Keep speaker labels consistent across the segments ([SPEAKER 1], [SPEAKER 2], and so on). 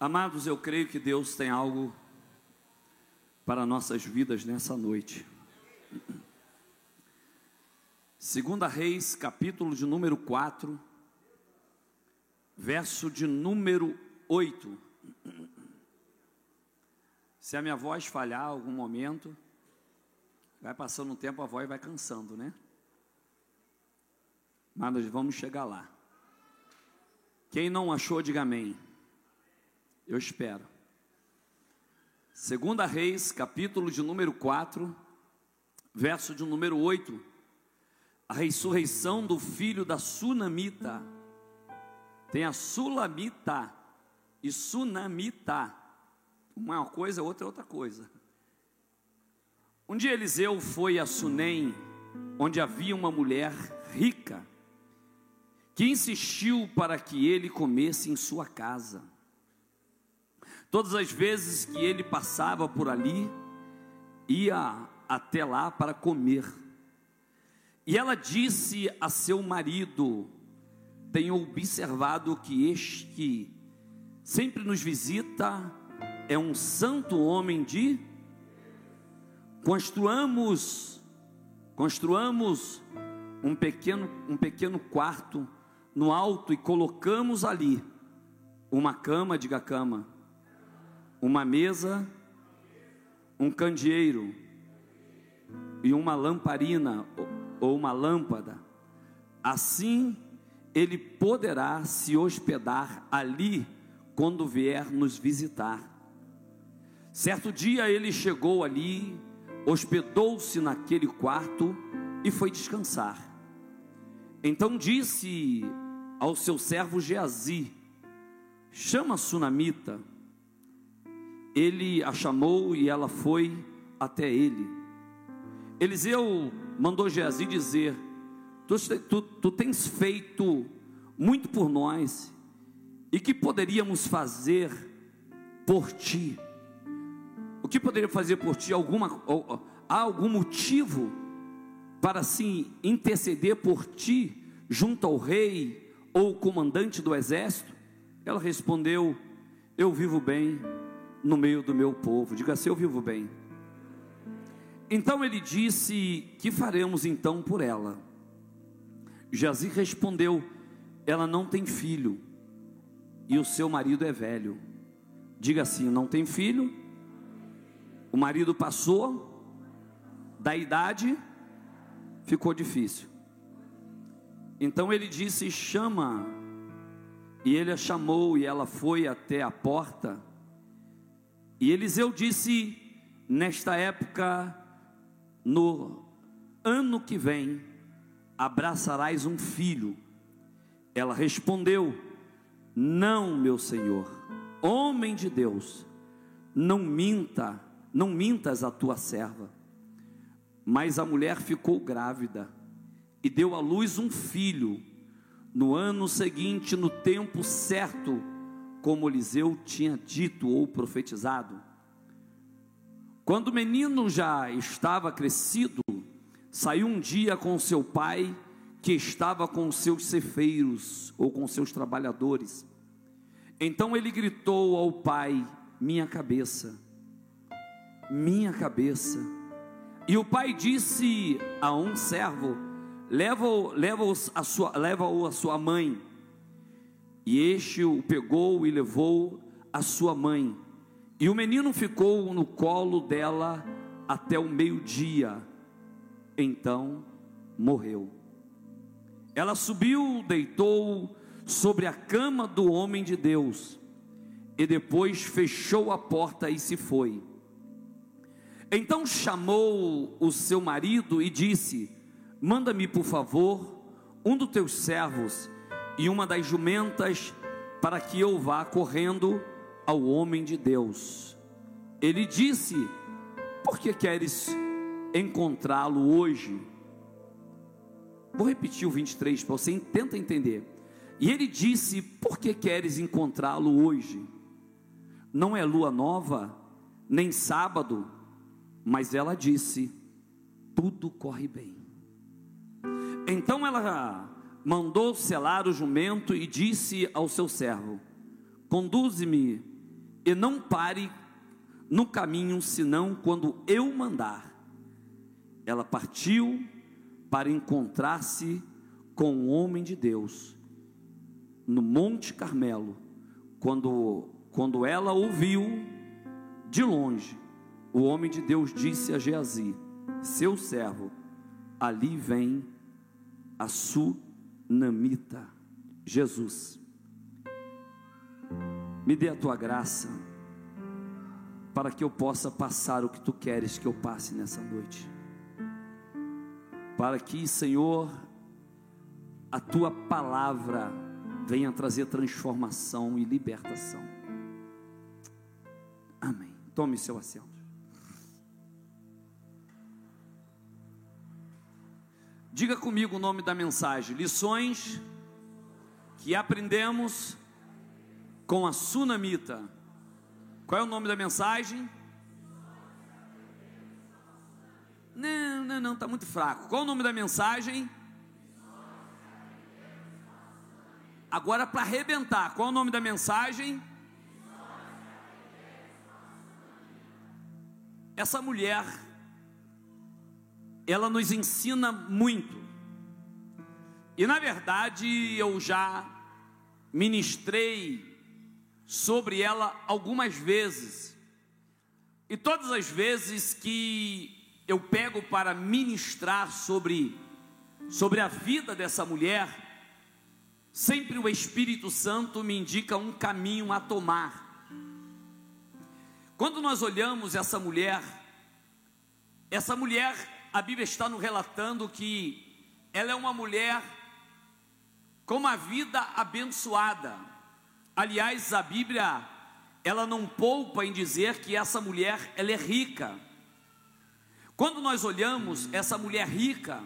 [SPEAKER 1] Amados, eu creio que Deus tem algo para nossas vidas nessa noite. Segunda Reis, capítulo de número 4, verso de número 8. Se a minha voz falhar algum momento, vai passando o tempo, a voz vai cansando, né? Mas nós vamos chegar lá. Quem não achou, diga amém. Eu espero. Segunda Reis, capítulo de número 4, verso de número 8. A ressurreição do filho da Sunamita. Tem a Sulamita e Sunamita. Uma coisa, outra é outra coisa. Um dia Eliseu foi a Sunem, onde havia uma mulher rica que insistiu para que ele comesse em sua casa. Todas as vezes que ele passava por ali, ia até lá para comer. E ela disse a seu marido: Tenho observado que este sempre nos visita, é um santo homem de. Construamos, construamos um pequeno, um pequeno quarto no alto e colocamos ali uma cama, diga cama, uma mesa, um candeeiro e uma lamparina ou uma lâmpada. Assim ele poderá se hospedar ali quando vier nos visitar. Certo dia ele chegou ali, hospedou-se naquele quarto e foi descansar. Então disse ao seu servo Geazi: Chama a sunamita. Ele a chamou e ela foi até ele. Eliseu mandou Geazi dizer: tu, tu, tu tens feito muito por nós, e que poderíamos fazer por ti? O que poderia fazer por ti? Alguma, há algum motivo para assim interceder por ti junto ao rei ou comandante do exército? Ela respondeu: Eu vivo bem no meio do meu povo. Diga assim: Eu vivo bem. Então ele disse: Que faremos então por ela? Jazi respondeu: Ela não tem filho e o seu marido é velho. Diga assim: Não tem filho, o marido passou da idade ficou difícil. Então ele disse: chama. E ele a chamou e ela foi até a porta. E Eliseu disse: nesta época, no ano que vem, abraçarás um filho. Ela respondeu: Não, meu senhor, homem de Deus, não minta, não mintas a tua serva mas a mulher ficou grávida e deu à luz um filho. No ano seguinte, no tempo certo, como Eliseu tinha dito ou profetizado. Quando o menino já estava crescido, saiu um dia com seu pai, que estava com seus cefeiros ou com seus trabalhadores. Então ele gritou ao pai: Minha cabeça, minha cabeça e o pai disse a um servo: leva-o leva a sua, leva a sua mãe. E este o pegou e levou a sua mãe. E o menino ficou no colo dela até o meio-dia. Então morreu. Ela subiu, deitou sobre a cama do homem de Deus, e depois fechou a porta e se foi. Então chamou o seu marido e disse: Manda-me, por favor, um dos teus servos e uma das jumentas, para que eu vá correndo ao homem de Deus. Ele disse: Por que queres encontrá-lo hoje? Vou repetir o 23 para você tenta entender. E ele disse: Por que queres encontrá-lo hoje? Não é lua nova, nem sábado, mas ela disse: tudo corre bem. Então ela mandou selar o jumento e disse ao seu servo: Conduze-me e não pare no caminho, senão quando eu mandar. Ela partiu para encontrar-se com o homem de Deus no Monte Carmelo. Quando, quando ela ouviu de longe, o homem de Deus disse a Geazi, seu servo: Ali vem a sunamita, Jesus. Me dê a tua graça para que eu possa passar o que tu queres que eu passe nessa noite. Para que, Senhor, a tua palavra venha trazer transformação e libertação. Amém. Tome seu assento. Diga comigo o nome da mensagem: Lições que aprendemos com a sunamita. Qual é o nome da mensagem? Não, não, não, está muito fraco. Qual é o nome da mensagem? Agora para arrebentar, qual é o nome da mensagem? Essa mulher, ela nos ensina muito. E na verdade eu já ministrei sobre ela algumas vezes. E todas as vezes que eu pego para ministrar sobre sobre a vida dessa mulher, sempre o Espírito Santo me indica um caminho a tomar. Quando nós olhamos essa mulher, essa mulher, a Bíblia está nos relatando que ela é uma mulher com uma vida abençoada. Aliás, a Bíblia ela não poupa em dizer que essa mulher ela é rica. Quando nós olhamos essa mulher rica,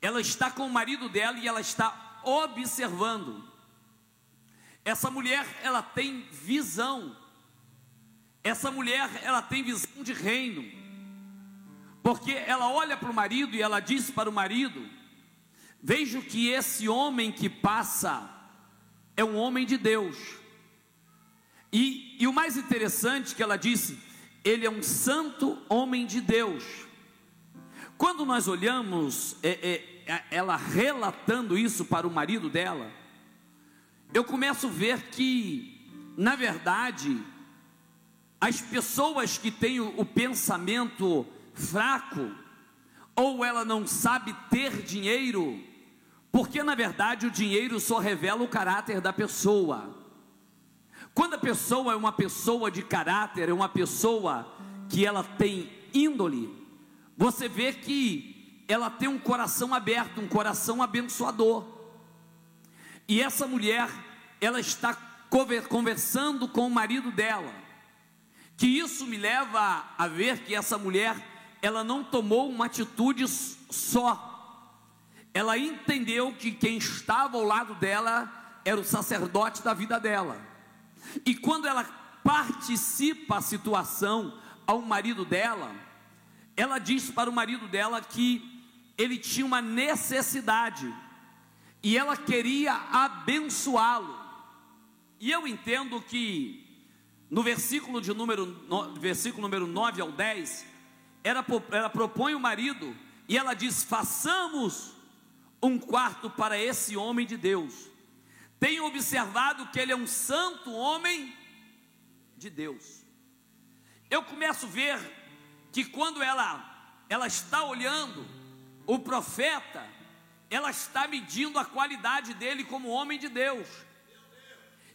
[SPEAKER 1] ela está com o marido dela e ela está observando. Essa mulher ela tem visão. Essa mulher ela tem visão de reino. Porque ela olha para o marido e ela diz para o marido: Vejo que esse homem que passa é um homem de Deus. E, e o mais interessante que ela disse, ele é um santo homem de Deus. Quando nós olhamos é, é, é, ela relatando isso para o marido dela, eu começo a ver que, na verdade, as pessoas que têm o, o pensamento fraco, ou ela não sabe ter dinheiro, porque na verdade o dinheiro só revela o caráter da pessoa. Quando a pessoa é uma pessoa de caráter, é uma pessoa que ela tem índole, você vê que ela tem um coração aberto, um coração abençoador. E essa mulher, ela está conversando com o marido dela. Que isso me leva a ver que essa mulher, ela não tomou uma atitude só ela entendeu que quem estava ao lado dela era o sacerdote da vida dela. E quando ela participa a situação ao marido dela, ela diz para o marido dela que ele tinha uma necessidade e ela queria abençoá-lo. E eu entendo que no versículo de número no, versículo número 9 ao 10, ela, ela propõe o marido e ela diz: "Façamos um quarto para esse homem de Deus. Tenho observado que ele é um santo homem de Deus. Eu começo a ver que quando ela ela está olhando o profeta, ela está medindo a qualidade dele como homem de Deus.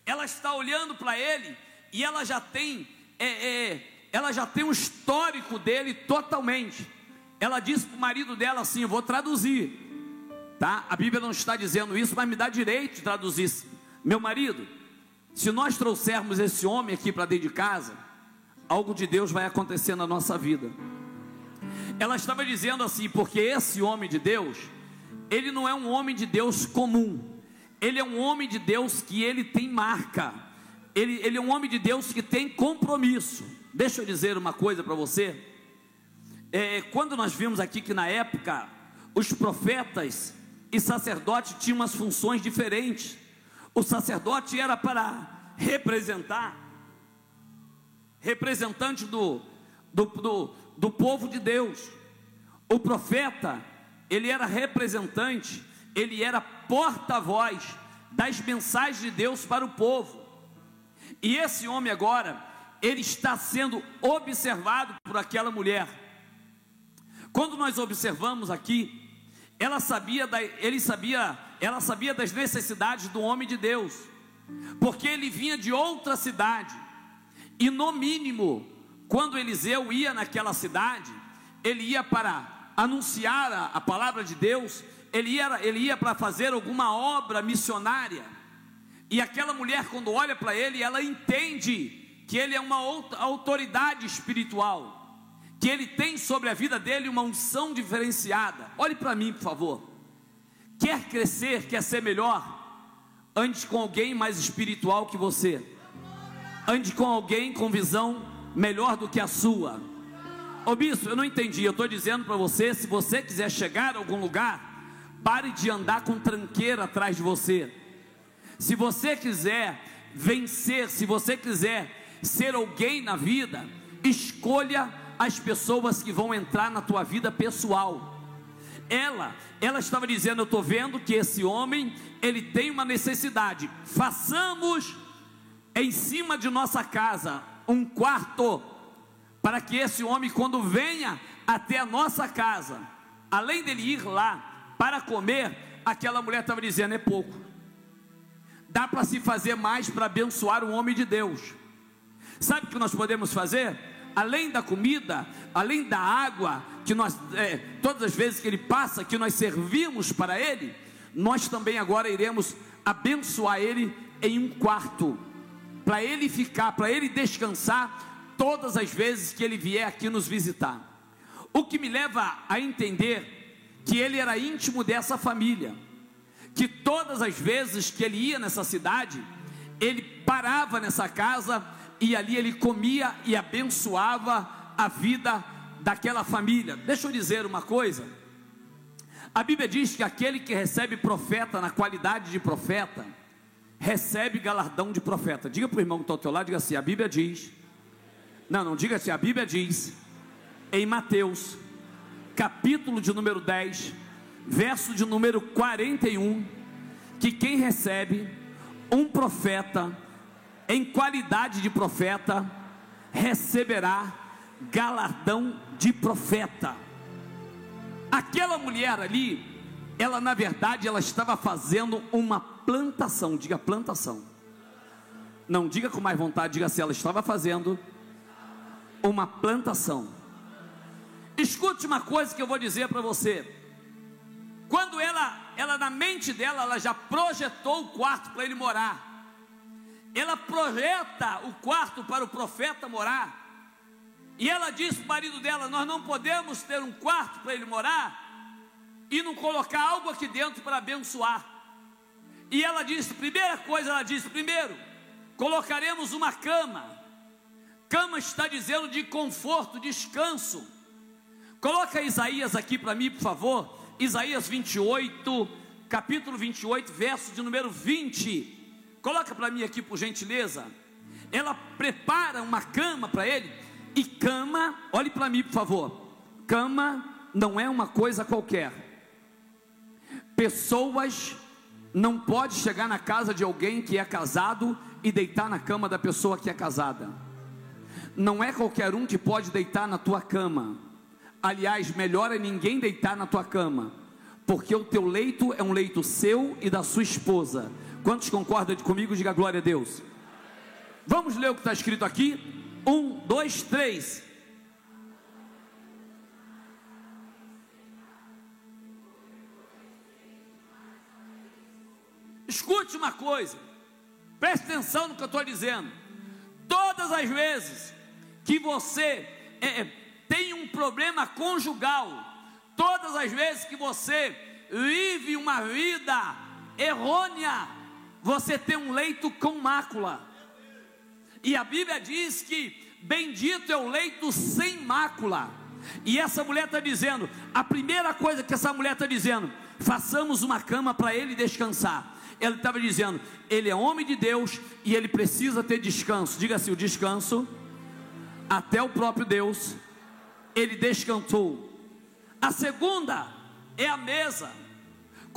[SPEAKER 1] Ela está olhando para ele e ela já tem é, é, ela já tem um histórico dele totalmente. Ela disse para o marido dela assim: eu vou traduzir. Tá? A Bíblia não está dizendo isso, mas me dá direito de traduzir. Meu marido, se nós trouxermos esse homem aqui para dentro de casa, algo de Deus vai acontecer na nossa vida. Ela estava dizendo assim, porque esse homem de Deus, ele não é um homem de Deus comum, ele é um homem de Deus que ele tem marca, ele, ele é um homem de Deus que tem compromisso. Deixa eu dizer uma coisa para você. É, quando nós vimos aqui que na época os profetas e sacerdote tinha umas funções diferentes. O sacerdote era para representar representante do, do, do, do povo de Deus. O profeta, ele era representante, ele era porta-voz das mensagens de Deus para o povo. E esse homem agora, ele está sendo observado por aquela mulher. Quando nós observamos aqui, ela sabia da, ele sabia, ela sabia das necessidades do homem de Deus, porque ele vinha de outra cidade, e no mínimo, quando Eliseu ia naquela cidade, ele ia para anunciar a, a palavra de Deus, ele ia, ele ia para fazer alguma obra missionária, e aquela mulher, quando olha para ele, ela entende que ele é uma autoridade espiritual, que ele tem sobre a vida dele uma unção diferenciada. Olhe para mim, por favor. Quer crescer, quer ser melhor? Ande com alguém mais espiritual que você. Ande com alguém com visão melhor do que a sua. Ô bispo, eu não entendi. Eu estou dizendo para você: se você quiser chegar a algum lugar, pare de andar com tranqueira atrás de você. Se você quiser vencer, se você quiser ser alguém na vida, escolha as pessoas que vão entrar na tua vida pessoal. Ela, ela estava dizendo: Eu estou vendo que esse homem, ele tem uma necessidade. Façamos em cima de nossa casa um quarto, para que esse homem, quando venha até a nossa casa, além dele ir lá para comer, aquela mulher estava dizendo: É pouco. Dá para se fazer mais para abençoar um homem de Deus. Sabe o que nós podemos fazer? além da comida, além da água, que nós, é, todas as vezes que ele passa, que nós servimos para ele, nós também agora iremos abençoar ele em um quarto, para ele ficar, para ele descansar todas as vezes que ele vier aqui nos visitar. O que me leva a entender que ele era íntimo dessa família, que todas as vezes que ele ia nessa cidade, ele parava nessa casa e ali ele comia e abençoava a vida daquela família. Deixa eu dizer uma coisa. A Bíblia diz que aquele que recebe profeta na qualidade de profeta, recebe galardão de profeta. Diga para o irmão que está ao teu lado, diga assim: a Bíblia diz. Não, não, diga assim: a Bíblia diz, em Mateus, capítulo de número 10, verso de número 41, que quem recebe um profeta, em qualidade de profeta, receberá galardão de profeta. Aquela mulher ali, ela na verdade ela estava fazendo uma plantação, diga plantação. Não diga com mais vontade, diga se ela estava fazendo uma plantação. Escute uma coisa que eu vou dizer para você. Quando ela, ela na mente dela, ela já projetou o quarto para ele morar ela projeta o quarto para o profeta morar. E ela diz para o marido dela: Nós não podemos ter um quarto para ele morar e não colocar algo aqui dentro para abençoar. E ela disse: primeira coisa, ela disse: primeiro, colocaremos uma cama. Cama está dizendo de conforto, descanso. Coloca Isaías aqui para mim, por favor. Isaías 28, capítulo 28, verso de número 20. Coloca para mim aqui, por gentileza. Ela prepara uma cama para ele. E cama, olhe para mim, por favor. Cama não é uma coisa qualquer. Pessoas não pode chegar na casa de alguém que é casado e deitar na cama da pessoa que é casada. Não é qualquer um que pode deitar na tua cama. Aliás, melhor é ninguém deitar na tua cama, porque o teu leito é um leito seu e da sua esposa Quantos concordam comigo? Diga glória a Deus. Vamos ler o que está escrito aqui. Um, dois, três. Escute uma coisa, preste atenção no que eu estou dizendo. Todas as vezes que você é, é, tem um problema conjugal, todas as vezes que você vive uma vida errônea, você tem um leito com mácula. E a Bíblia diz que bendito é o leito sem mácula. E essa mulher está dizendo, a primeira coisa que essa mulher está dizendo, façamos uma cama para ele descansar. Ela estava dizendo, ele é homem de Deus e ele precisa ter descanso. Diga assim: o descanso até o próprio Deus, ele descansou. A segunda é a mesa.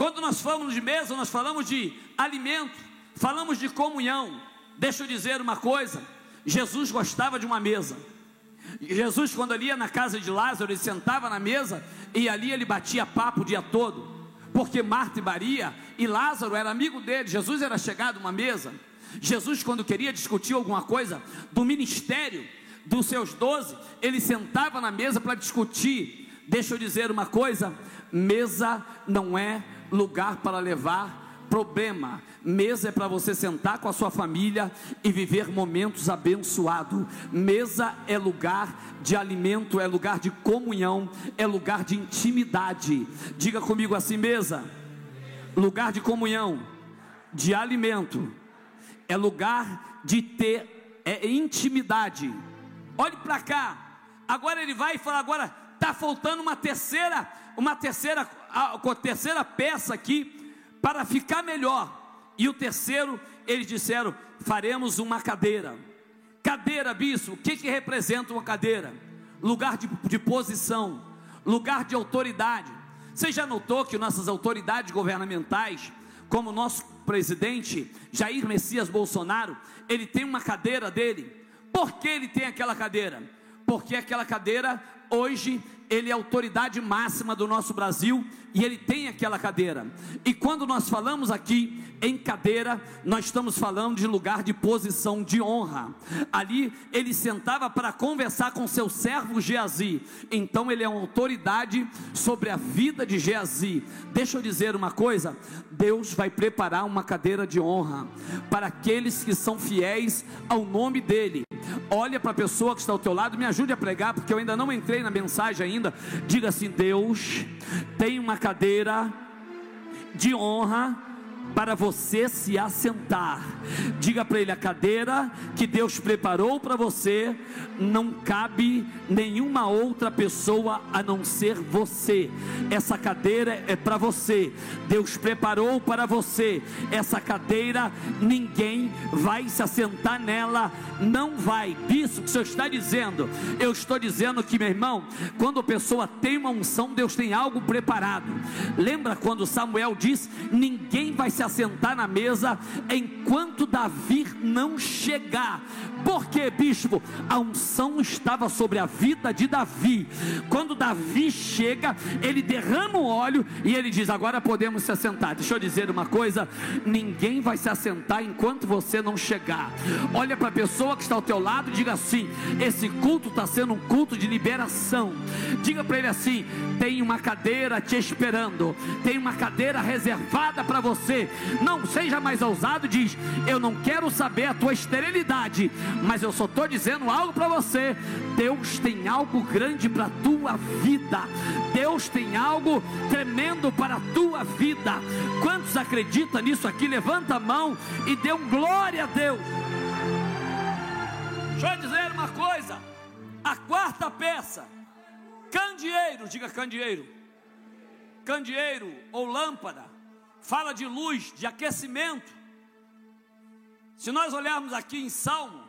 [SPEAKER 1] Quando nós falamos de mesa, nós falamos de alimento, falamos de comunhão. Deixa eu dizer uma coisa: Jesus gostava de uma mesa. Jesus, quando ele ia na casa de Lázaro, ele sentava na mesa e ali ele batia papo o dia todo, porque Marta e Maria e Lázaro era amigo dele. Jesus era chegado a uma mesa. Jesus, quando queria discutir alguma coisa do ministério dos seus doze, ele sentava na mesa para discutir. Deixa eu dizer uma coisa: mesa não é lugar para levar problema. Mesa é para você sentar com a sua família e viver momentos abençoados. Mesa é lugar de alimento, é lugar de comunhão, é lugar de intimidade. Diga comigo assim: mesa, lugar de comunhão, de alimento, é lugar de ter é intimidade. Olhe para cá. Agora ele vai e fala agora está faltando uma terceira, uma terceira, a, a terceira peça aqui para ficar melhor. E o terceiro, eles disseram: faremos uma cadeira. Cadeira, bispo, o que, que representa uma cadeira? Lugar de, de posição, lugar de autoridade. Você já notou que nossas autoridades governamentais, como nosso presidente Jair Messias Bolsonaro, ele tem uma cadeira dele. Por que ele tem aquela cadeira? Porque aquela cadeira hoje ele é autoridade máxima do nosso Brasil e ele tem aquela cadeira. E quando nós falamos aqui em cadeira, nós estamos falando de lugar de posição de honra. Ali ele sentava para conversar com seu servo Geazi. Então ele é uma autoridade sobre a vida de Geazi. Deixa eu dizer uma coisa: Deus vai preparar uma cadeira de honra para aqueles que são fiéis ao nome dele. Olha para a pessoa que está ao teu lado, me ajude a pregar, porque eu ainda não entrei na mensagem ainda. Diga assim: Deus tem uma cadeira de honra para você se assentar. Diga para ele: a cadeira que Deus preparou para você não cabe nenhuma outra pessoa a não ser você. Essa cadeira é para você. Deus preparou para você. Essa cadeira ninguém vai se assentar nela, não vai. Isso que o Senhor está dizendo. Eu estou dizendo que, meu irmão, quando a pessoa tem uma unção, Deus tem algo preparado. Lembra quando Samuel diz: ninguém vai se se assentar na mesa enquanto Davi não chegar. Porque, bispo, a unção estava sobre a vida de Davi. Quando Davi chega, ele derrama o óleo e ele diz: Agora podemos se assentar. Deixa eu dizer uma coisa: ninguém vai se assentar enquanto você não chegar. Olha para a pessoa que está ao teu lado e diga assim: Esse culto está sendo um culto de liberação. Diga para ele assim: Tem uma cadeira te esperando, tem uma cadeira reservada para você. Não seja mais ousado, diz: Eu não quero saber a tua esterilidade mas eu só estou dizendo algo para você: Deus tem algo grande para a tua vida, Deus tem algo tremendo para a tua vida. Quantos acreditam nisso aqui? Levanta a mão e dê um glória a Deus. Deixa eu dizer uma coisa: a quarta peça, candeeiro, diga candeeiro, candeeiro ou lâmpada, fala de luz, de aquecimento. Se nós olharmos aqui em Salmo,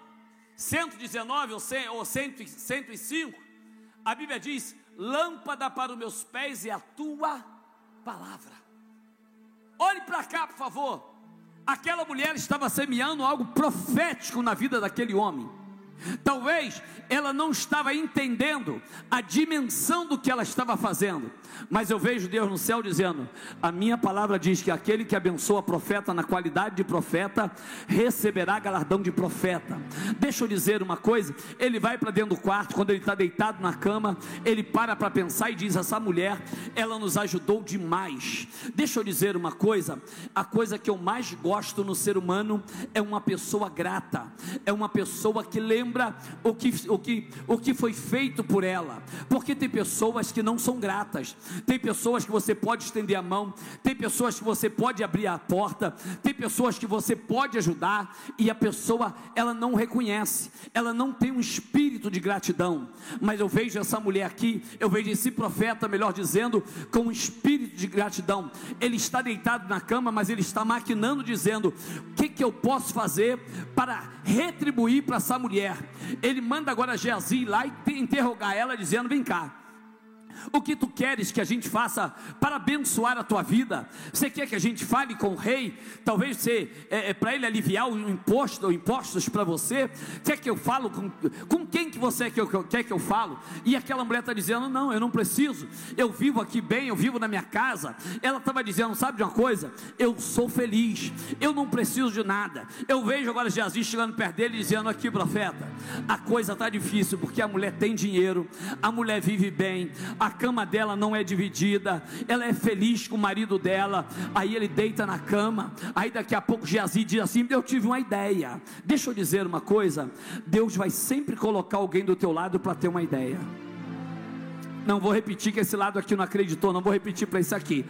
[SPEAKER 1] 119 ou 105, a Bíblia diz: lâmpada para os meus pés e a tua palavra. Olhe para cá, por favor. Aquela mulher estava semeando algo profético na vida daquele homem. Talvez ela não estava entendendo a dimensão do que ela estava fazendo, mas eu vejo Deus no céu dizendo: A minha palavra diz que aquele que abençoa profeta na qualidade de profeta receberá galardão de profeta. Deixa eu dizer uma coisa: ele vai para dentro do quarto, quando ele está deitado na cama, ele para para pensar e diz: Essa mulher, ela nos ajudou demais. Deixa eu dizer uma coisa: a coisa que eu mais gosto no ser humano é uma pessoa grata, é uma pessoa que lembra o que, o que, o que foi feito por ela, porque tem pessoas que não são gratas tem pessoas que você pode estender a mão, tem pessoas que você pode abrir a porta, tem pessoas que você pode ajudar e a pessoa ela não reconhece, ela não tem um espírito de gratidão. Mas eu vejo essa mulher aqui, eu vejo esse profeta, melhor dizendo, com um espírito de gratidão. Ele está deitado na cama, mas ele está maquinando, dizendo: o que, que eu posso fazer para retribuir para essa mulher? Ele manda agora Geazi lá e interrogar ela, dizendo: Vem cá, o que tu queres que a gente faça para abençoar a tua vida? Você quer que a gente fale com o rei? Talvez você, é, é para ele aliviar o imposto ou impostos para você? Quer que eu falo com, com quem que você quer que, eu, quer que eu falo? E aquela mulher está dizendo: Não, eu não preciso. Eu vivo aqui bem, eu vivo na minha casa. Ela estava dizendo: Sabe de uma coisa? Eu sou feliz. Eu não preciso de nada. Eu vejo agora Jesus chegando perto dele dizendo: Aqui, profeta, a coisa está difícil porque a mulher tem dinheiro, a mulher vive bem a cama dela não é dividida, ela é feliz com o marido dela, aí ele deita na cama, aí daqui a pouco Geazi diz assim: Eu tive uma ideia. Deixa eu dizer uma coisa: Deus vai sempre colocar alguém do teu lado para ter uma ideia. Não vou repetir que esse lado aqui não acreditou, não vou repetir para isso aqui.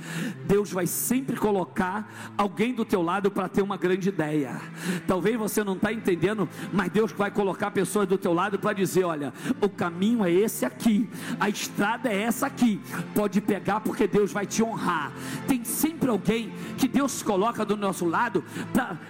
[SPEAKER 1] Deus vai sempre colocar alguém do teu lado para ter uma grande ideia. Talvez você não está entendendo, mas Deus vai colocar pessoas do teu lado para dizer: olha, o caminho é esse aqui, a estrada é essa aqui. Pode pegar porque Deus vai te honrar. Tem sempre alguém que Deus coloca do nosso lado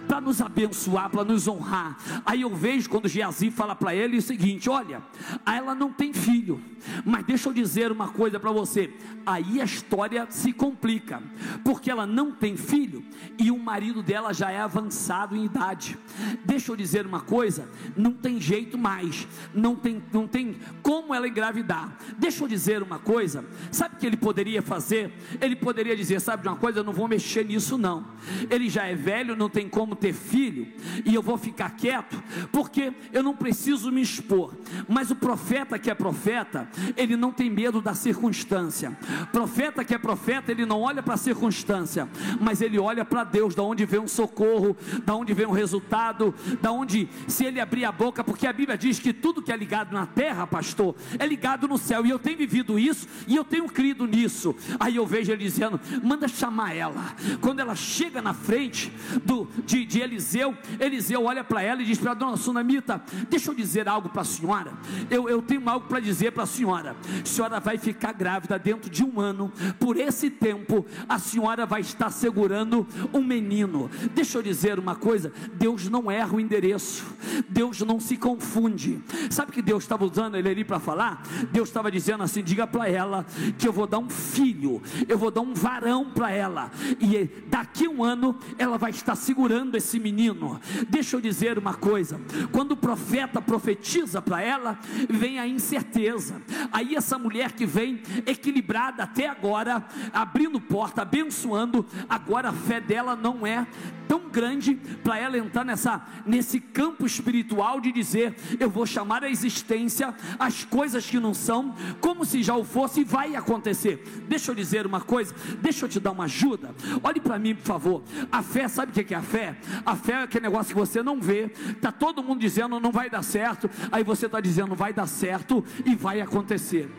[SPEAKER 1] para nos abençoar, para nos honrar. Aí eu vejo quando Geazi fala para ele o seguinte: olha, ela não tem filho, mas deixa eu dizer dizer uma coisa para você: aí a história se complica, porque ela não tem filho e o marido dela já é avançado em idade. Deixa eu dizer uma coisa: não tem jeito mais, não tem, não tem como ela engravidar. Deixa eu dizer uma coisa: sabe o que ele poderia fazer? Ele poderia dizer: sabe de uma coisa, eu não vou mexer nisso, não. Ele já é velho, não tem como ter filho, e eu vou ficar quieto, porque eu não preciso me expor. Mas o profeta que é profeta, ele não tem medo medo da circunstância. Profeta que é profeta, ele não olha para a circunstância, mas ele olha para Deus, da onde vem um socorro, da onde vem um resultado, da onde se ele abrir a boca, porque a Bíblia diz que tudo que é ligado na terra, pastor, é ligado no céu. E eu tenho vivido isso e eu tenho crido nisso. Aí eu vejo ele dizendo: manda chamar ela. Quando ela chega na frente do, de, de Eliseu, Eliseu olha para ela e diz para a dona Sunamita: Deixa eu dizer algo para a senhora. Eu, eu tenho algo para dizer para a senhora. senhora senhora vai ficar grávida dentro de um ano. Por esse tempo, a senhora vai estar segurando um menino. Deixa eu dizer uma coisa: Deus não erra o endereço, Deus não se confunde. Sabe que Deus estava usando ele ali para falar? Deus estava dizendo assim: diga para ela que eu vou dar um filho, eu vou dar um varão para ela, e daqui um ano ela vai estar segurando esse menino. Deixa eu dizer uma coisa: quando o profeta profetiza para ela, vem a incerteza. Aí essa mulher mulher que vem equilibrada até agora, abrindo porta, abençoando, agora a fé dela não é tão grande para ela entrar nessa, nesse campo espiritual de dizer: eu vou chamar a existência as coisas que não são, como se já o fosse e vai acontecer. Deixa eu dizer uma coisa, deixa eu te dar uma ajuda. Olhe para mim, por favor. A fé, sabe o que é a fé? A fé é aquele negócio que você não vê, tá todo mundo dizendo não vai dar certo, aí você está dizendo vai dar certo e vai acontecer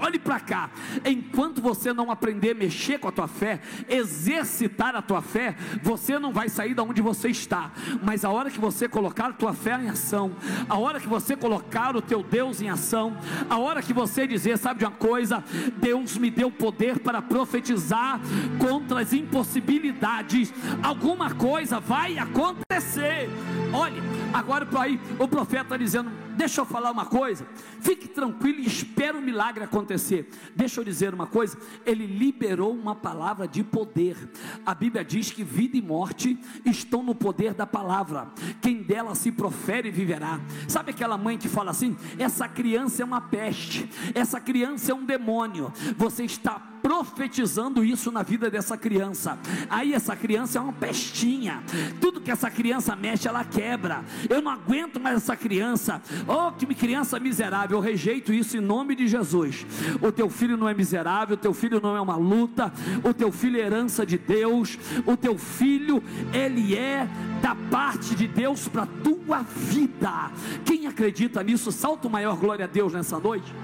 [SPEAKER 1] olhe para cá. Enquanto você não aprender a mexer com a tua fé, exercitar a tua fé, você não vai sair da onde você está. Mas a hora que você colocar a tua fé em ação, a hora que você colocar o teu Deus em ação, a hora que você dizer, sabe de uma coisa, Deus me deu poder para profetizar contra as impossibilidades. Alguma coisa vai acontecer. Olhe, agora para aí o profeta dizendo: Deixa eu falar uma coisa. Fique tranquilo e espere o milagre acontecer. Deixa eu dizer uma coisa. Ele liberou uma palavra de poder. A Bíblia diz que vida e morte estão no poder da palavra. Quem dela se profere viverá. Sabe aquela mãe que fala assim: essa criança é uma peste, essa criança é um demônio. Você está profetizando isso na vida dessa criança. Aí essa criança é uma pestinha. Tudo que essa criança mexe, ela quebra. Eu não aguento mais essa criança. Oh, que criança miserável. Eu rejeito isso em nome de Jesus. O teu filho não é miserável, o teu filho não é uma luta, o teu filho é herança de Deus. O teu filho, ele é da parte de Deus para tua vida. Quem acredita nisso, salta o maior glória a Deus nessa noite.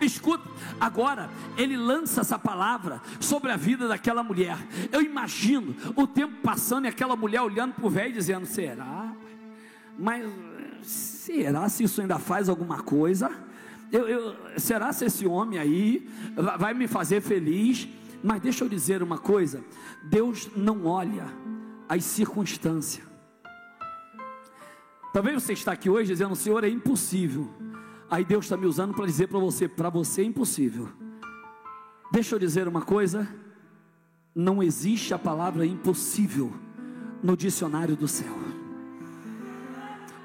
[SPEAKER 1] Escuta, agora ele lança essa palavra sobre a vida daquela mulher. Eu imagino o tempo passando e aquela mulher olhando para o velho dizendo: será? Mas será se isso ainda faz alguma coisa? Eu, eu, será se esse homem aí vai me fazer feliz? Mas deixa eu dizer uma coisa: Deus não olha as circunstâncias. Talvez você está aqui hoje dizendo, Senhor, é impossível. Aí Deus está me usando para dizer para você, para você é impossível. Deixa eu dizer uma coisa, não existe a palavra impossível no dicionário do céu.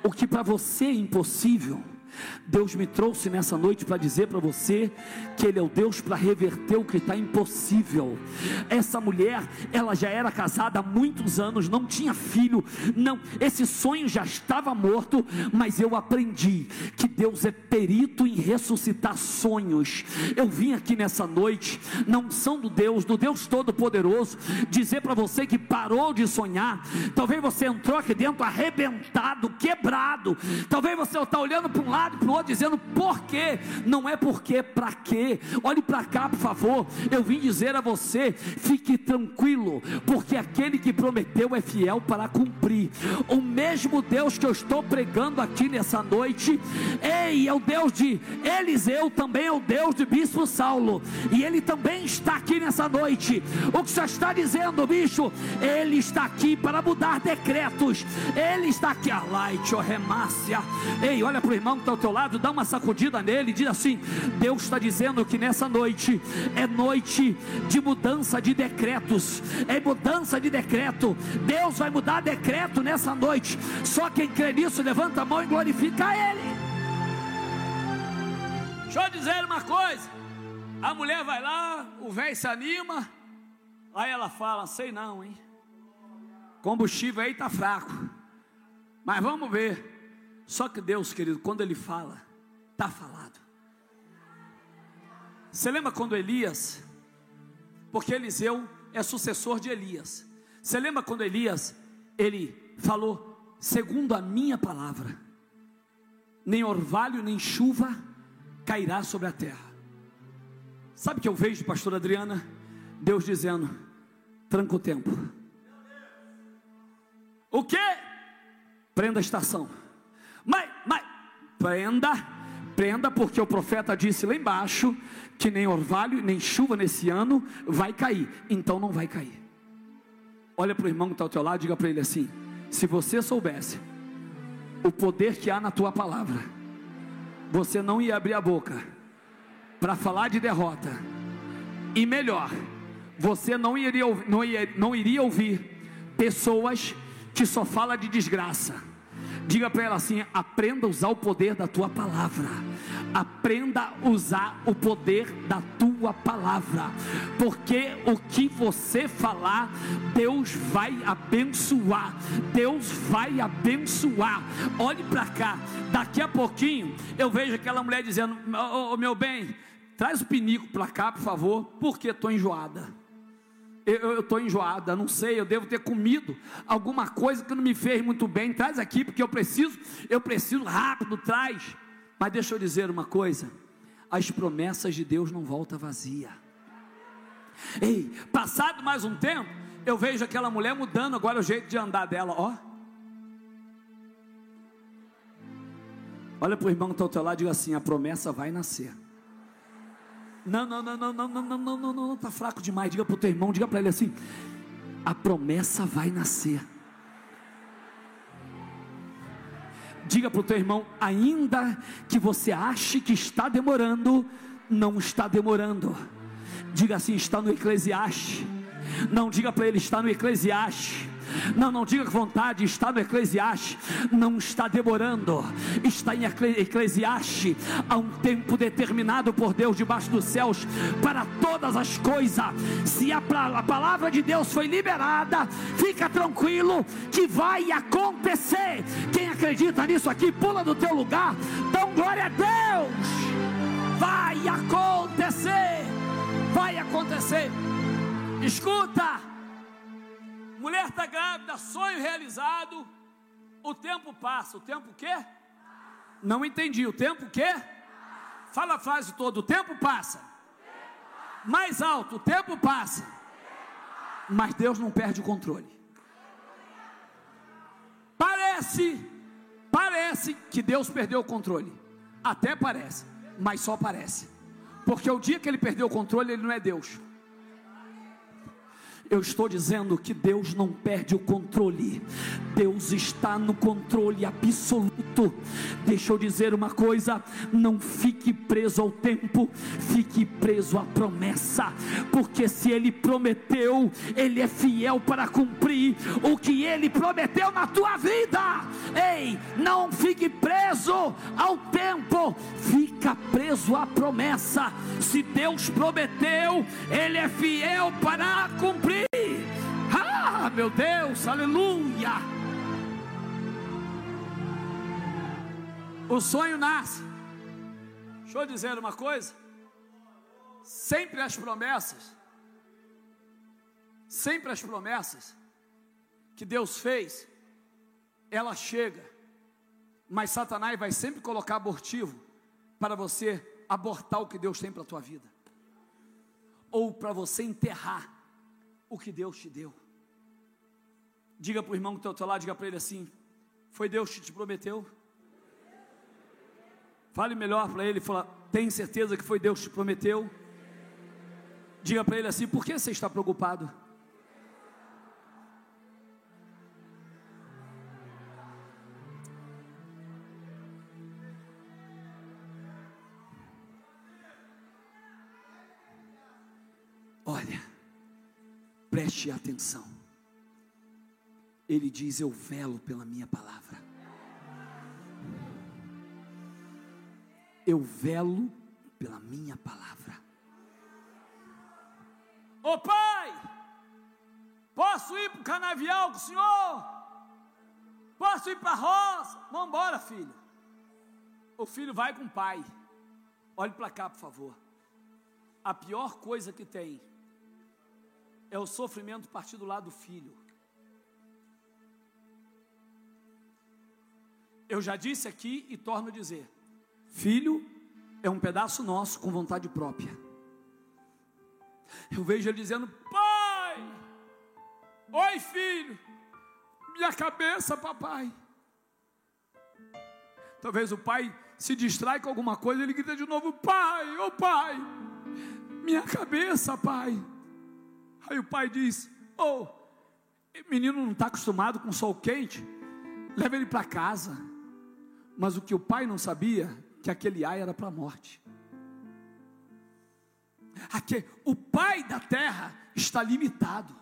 [SPEAKER 1] O que para você é impossível, Deus me trouxe nessa noite para dizer para você que Ele é o Deus para reverter o que está impossível. Essa mulher, ela já era casada há muitos anos, não tinha filho, não, esse sonho já estava morto, mas eu aprendi que Deus é perito em ressuscitar sonhos. Eu vim aqui nessa noite, na unção do Deus, do Deus Todo-Poderoso, dizer para você que parou de sonhar. Talvez você entrou aqui dentro arrebentado, quebrado. Talvez você está olhando para um lado lado para o outro, dizendo por quê? Não é porque, para quê? Olhe para cá, por favor. Eu vim dizer a você: fique tranquilo, porque aquele que prometeu é fiel para cumprir. O mesmo Deus que eu estou pregando aqui nessa noite, ei, é o Deus de Eliseu, também é o Deus de Bispo Saulo, e ele também está aqui nessa noite. O que você está dizendo, bicho? Ele está aqui para mudar decretos, ele está aqui, a light, oh remácia. Ei, olha para o irmão que está ao teu lado, dá uma sacudida nele diz assim: Deus está dizendo que nessa noite é noite de mudança de decretos, é mudança de decreto. Deus vai mudar decreto nessa noite. Só quem crê nisso, levanta a mão e glorifica Ele. Deixa eu dizer uma coisa: a mulher vai lá, o velho se anima, aí ela fala: Sei não, hein? Combustível aí está fraco, mas vamos ver. Só que Deus, querido, quando Ele fala, está falado. Você lembra quando Elias, porque Eliseu é sucessor de Elias. Você lembra quando Elias, ele falou, segundo a minha palavra, nem orvalho nem chuva cairá sobre a terra. Sabe o que eu vejo, pastor Adriana? Deus dizendo: tranca o tempo. O que? Prenda a estação. Prenda, prenda, porque o profeta disse lá embaixo que nem orvalho, nem chuva nesse ano vai cair. Então não vai cair. Olha para o irmão que está ao teu lado, diga para ele assim: se você soubesse o poder que há na tua palavra, você não ia abrir a boca para falar de derrota. E melhor, você não iria, não, iria, não iria ouvir pessoas que só falam de desgraça Diga para ela assim: aprenda a usar o poder da tua palavra. Aprenda a usar o poder da tua palavra. Porque o que você falar, Deus vai abençoar. Deus vai abençoar. Olhe para cá. Daqui a pouquinho eu vejo aquela mulher dizendo: oh, oh, meu bem, traz o pinico para cá, por favor, porque estou enjoada eu estou enjoada, não sei, eu devo ter comido alguma coisa que não me fez muito bem. Traz aqui, porque eu preciso, eu preciso rápido, traz. Mas deixa eu dizer uma coisa: as promessas de Deus não voltam vazia. Ei, passado mais um tempo, eu vejo aquela mulher mudando agora o jeito de andar dela, ó. Olha para o irmão que está ao teu lado e diga assim: a promessa vai nascer. Não, não, não, não, não, não, não, não, não, não, está fraco demais. Diga para o teu irmão, diga para ele assim: a promessa vai nascer. Diga para o teu irmão, ainda que você ache que está demorando, não está demorando. Diga assim, está no Eclesiastes. Não diga para ele, está no Eclesiastes. Não, não diga que vontade está no Eclesiastes, não está demorando, está em Eclesiastes, há um tempo determinado por Deus debaixo dos céus para todas as coisas. Se a, a palavra de Deus foi liberada, fica tranquilo que vai acontecer. Quem acredita nisso aqui, pula do teu lugar, dá glória a Deus. Vai acontecer, vai acontecer. Escuta Mulher está grávida, sonho realizado. O tempo passa. O tempo o quê? Não entendi. O tempo o quê? Fala a frase toda. O tempo passa. Mais alto. O tempo passa. Mas Deus não perde o controle. Parece, parece que Deus perdeu o controle. Até parece, mas só parece. Porque o dia que ele perdeu o controle, ele não é Deus. Eu estou dizendo que Deus não perde o controle, Deus está no controle absoluto. Deixa eu dizer uma coisa: não fique preso ao tempo, fique preso à promessa, porque se Ele prometeu, Ele é fiel para cumprir o que Ele prometeu na tua vida. Ei, não fique preso ao tempo, fica preso à promessa. Se Deus prometeu, Ele é fiel para cumprir. Ah, meu Deus, aleluia. O sonho nasce. Deixa eu dizer uma coisa. Sempre as promessas, sempre as promessas que Deus fez, ela chega, mas Satanás vai sempre colocar abortivo para você abortar o que Deus tem para a tua vida, ou para você enterrar o que Deus te deu. Diga para o irmão que está ao teu lado, diga para ele assim: Foi Deus que te prometeu? Fale melhor para ele, fala, tem certeza que foi Deus que te prometeu? Diga para ele assim: Por que você está preocupado? Preste atenção. Ele diz: Eu velo pela minha palavra. Eu velo pela minha palavra. Ô oh, pai, posso ir para o canavial com o senhor? Posso ir para a roça? Vamos embora, filho. O filho vai com o pai. Olhe para cá, por favor. A pior coisa que tem é o sofrimento partir do lado do filho. Eu já disse aqui e torno a dizer: filho é um pedaço nosso com vontade própria. Eu vejo ele dizendo: Pai, oi filho, minha cabeça, papai. Talvez o pai se distrai com alguma coisa, ele grita de novo: Pai, ô oh, pai, minha cabeça, pai. Aí o pai diz: Ô, oh, menino não está acostumado com sol quente, leva ele para casa. Mas o que o pai não sabia, que aquele ai era para a morte. Aqui, o pai da terra está limitado.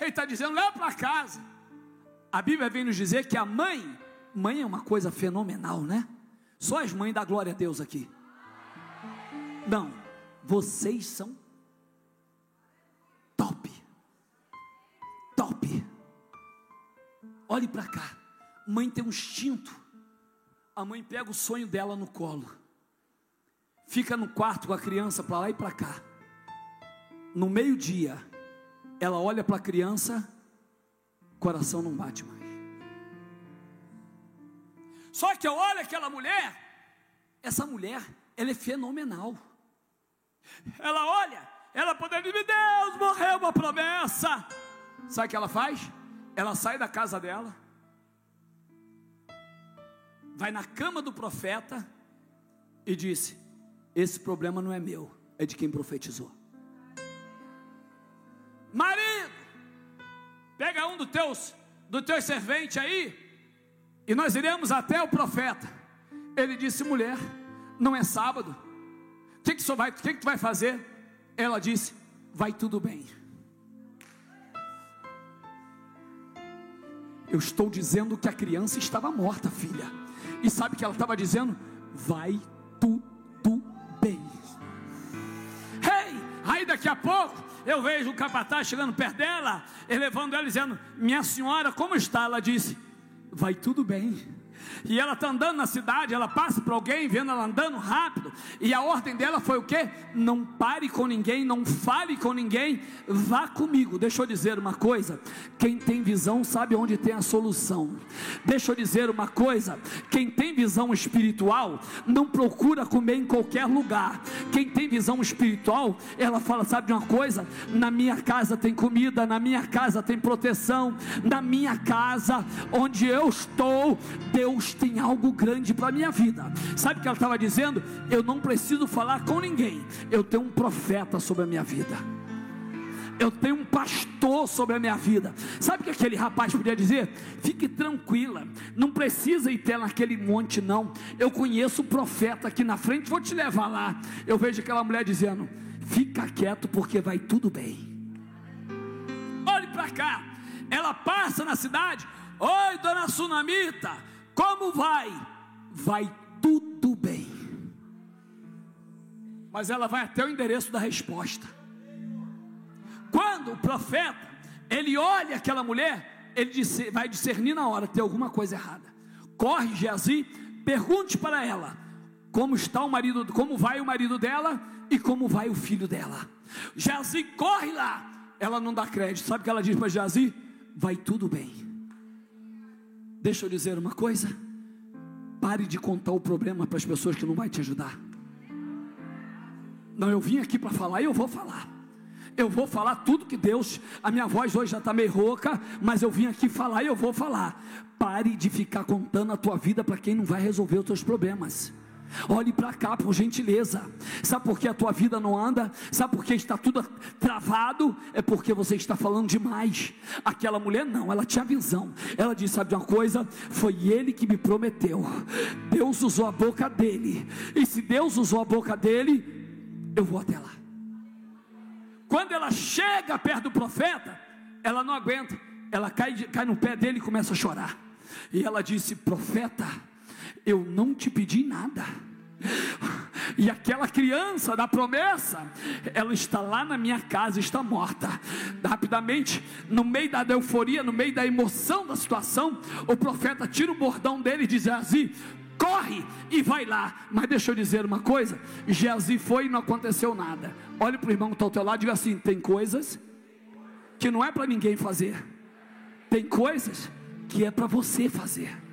[SPEAKER 1] Ele está dizendo: leva para casa. A Bíblia vem nos dizer que a mãe, mãe é uma coisa fenomenal, né? Só as mães da glória a Deus aqui. Não, vocês são Olhe para cá. Mãe tem um instinto. A mãe pega o sonho dela no colo. Fica no quarto com a criança para lá e para cá. No meio-dia, ela olha para a criança, coração não bate mais. Só que eu olho aquela mulher, essa mulher, ela é fenomenal. Ela olha, ela poderia dizer: Deus, morreu uma promessa. Sabe o que ela faz? Ela sai da casa dela, vai na cama do profeta e disse: Esse problema não é meu, é de quem profetizou. Marido, pega um dos teus, do teus serventes aí, e nós iremos até o profeta. Ele disse: Mulher, não é sábado. O que, que, que, que tu vai fazer? Ela disse: Vai tudo bem. Eu estou dizendo que a criança estava morta, filha. E sabe o que ela estava dizendo? Vai tudo bem. Hey! Aí daqui a pouco eu vejo o capataz chegando perto dela, elevando ela, dizendo: Minha senhora, como está? Ela disse: Vai tudo bem e ela está andando na cidade, ela passa por alguém, vendo ela andando rápido, e a ordem dela foi o que? Não pare com ninguém, não fale com ninguém, vá comigo. Deixa eu dizer uma coisa: quem tem visão sabe onde tem a solução. Deixa eu dizer uma coisa: quem tem visão espiritual não procura comer em qualquer lugar. Quem tem visão espiritual, ela fala: sabe de uma coisa? Na minha casa tem comida, na minha casa tem proteção, na minha casa, onde eu estou, Deus Deus tem algo grande para a minha vida. Sabe o que ela estava dizendo? Eu não preciso falar com ninguém, eu tenho um profeta sobre a minha vida. eu tenho um pastor sobre a minha vida. Sabe o que aquele rapaz podia dizer? Fique tranquila, não precisa ir até naquele monte, não. Eu conheço o profeta aqui na frente, vou te levar lá. Eu vejo aquela mulher dizendo: Fica quieto, porque vai tudo bem. Olhe para cá, ela passa na cidade. Oi, dona Sunamita, como vai? Vai tudo bem. Mas ela vai até o endereço da resposta. Quando o profeta, ele olha aquela mulher, ele disse, vai discernir na hora, tem alguma coisa errada. Corre Geazi, pergunte para ela como está o marido, como vai o marido dela e como vai o filho dela. Geazi corre lá. Ela não dá crédito. Sabe o que ela diz para Geazi? Vai tudo bem. Deixa eu dizer uma coisa. Pare de contar o problema para as pessoas que não vai te ajudar. Não, eu vim aqui para falar e eu vou falar. Eu vou falar tudo que Deus. A minha voz hoje já está meio rouca, mas eu vim aqui falar e eu vou falar. Pare de ficar contando a tua vida para quem não vai resolver os teus problemas. Olhe para cá, por gentileza. Sabe por que a tua vida não anda? Sabe por que está tudo travado? É porque você está falando demais. Aquela mulher não, ela tinha visão. Ela disse: Sabe de uma coisa? Foi ele que me prometeu. Deus usou a boca dele. E se Deus usou a boca dele, eu vou até lá. Quando ela chega perto do profeta, ela não aguenta. Ela cai, cai no pé dele e começa a chorar. E ela disse: Profeta eu não te pedi nada. E aquela criança da promessa, ela está lá na minha casa, está morta. Rapidamente, no meio da euforia, no meio da emoção da situação, o profeta tira o bordão dele e diz assim: corre e vai lá. Mas deixa eu dizer uma coisa: Geazi foi e não aconteceu nada. Olhe para o irmão que está ao teu lado e diga assim: tem coisas que não é para ninguém fazer, tem coisas que é para você fazer.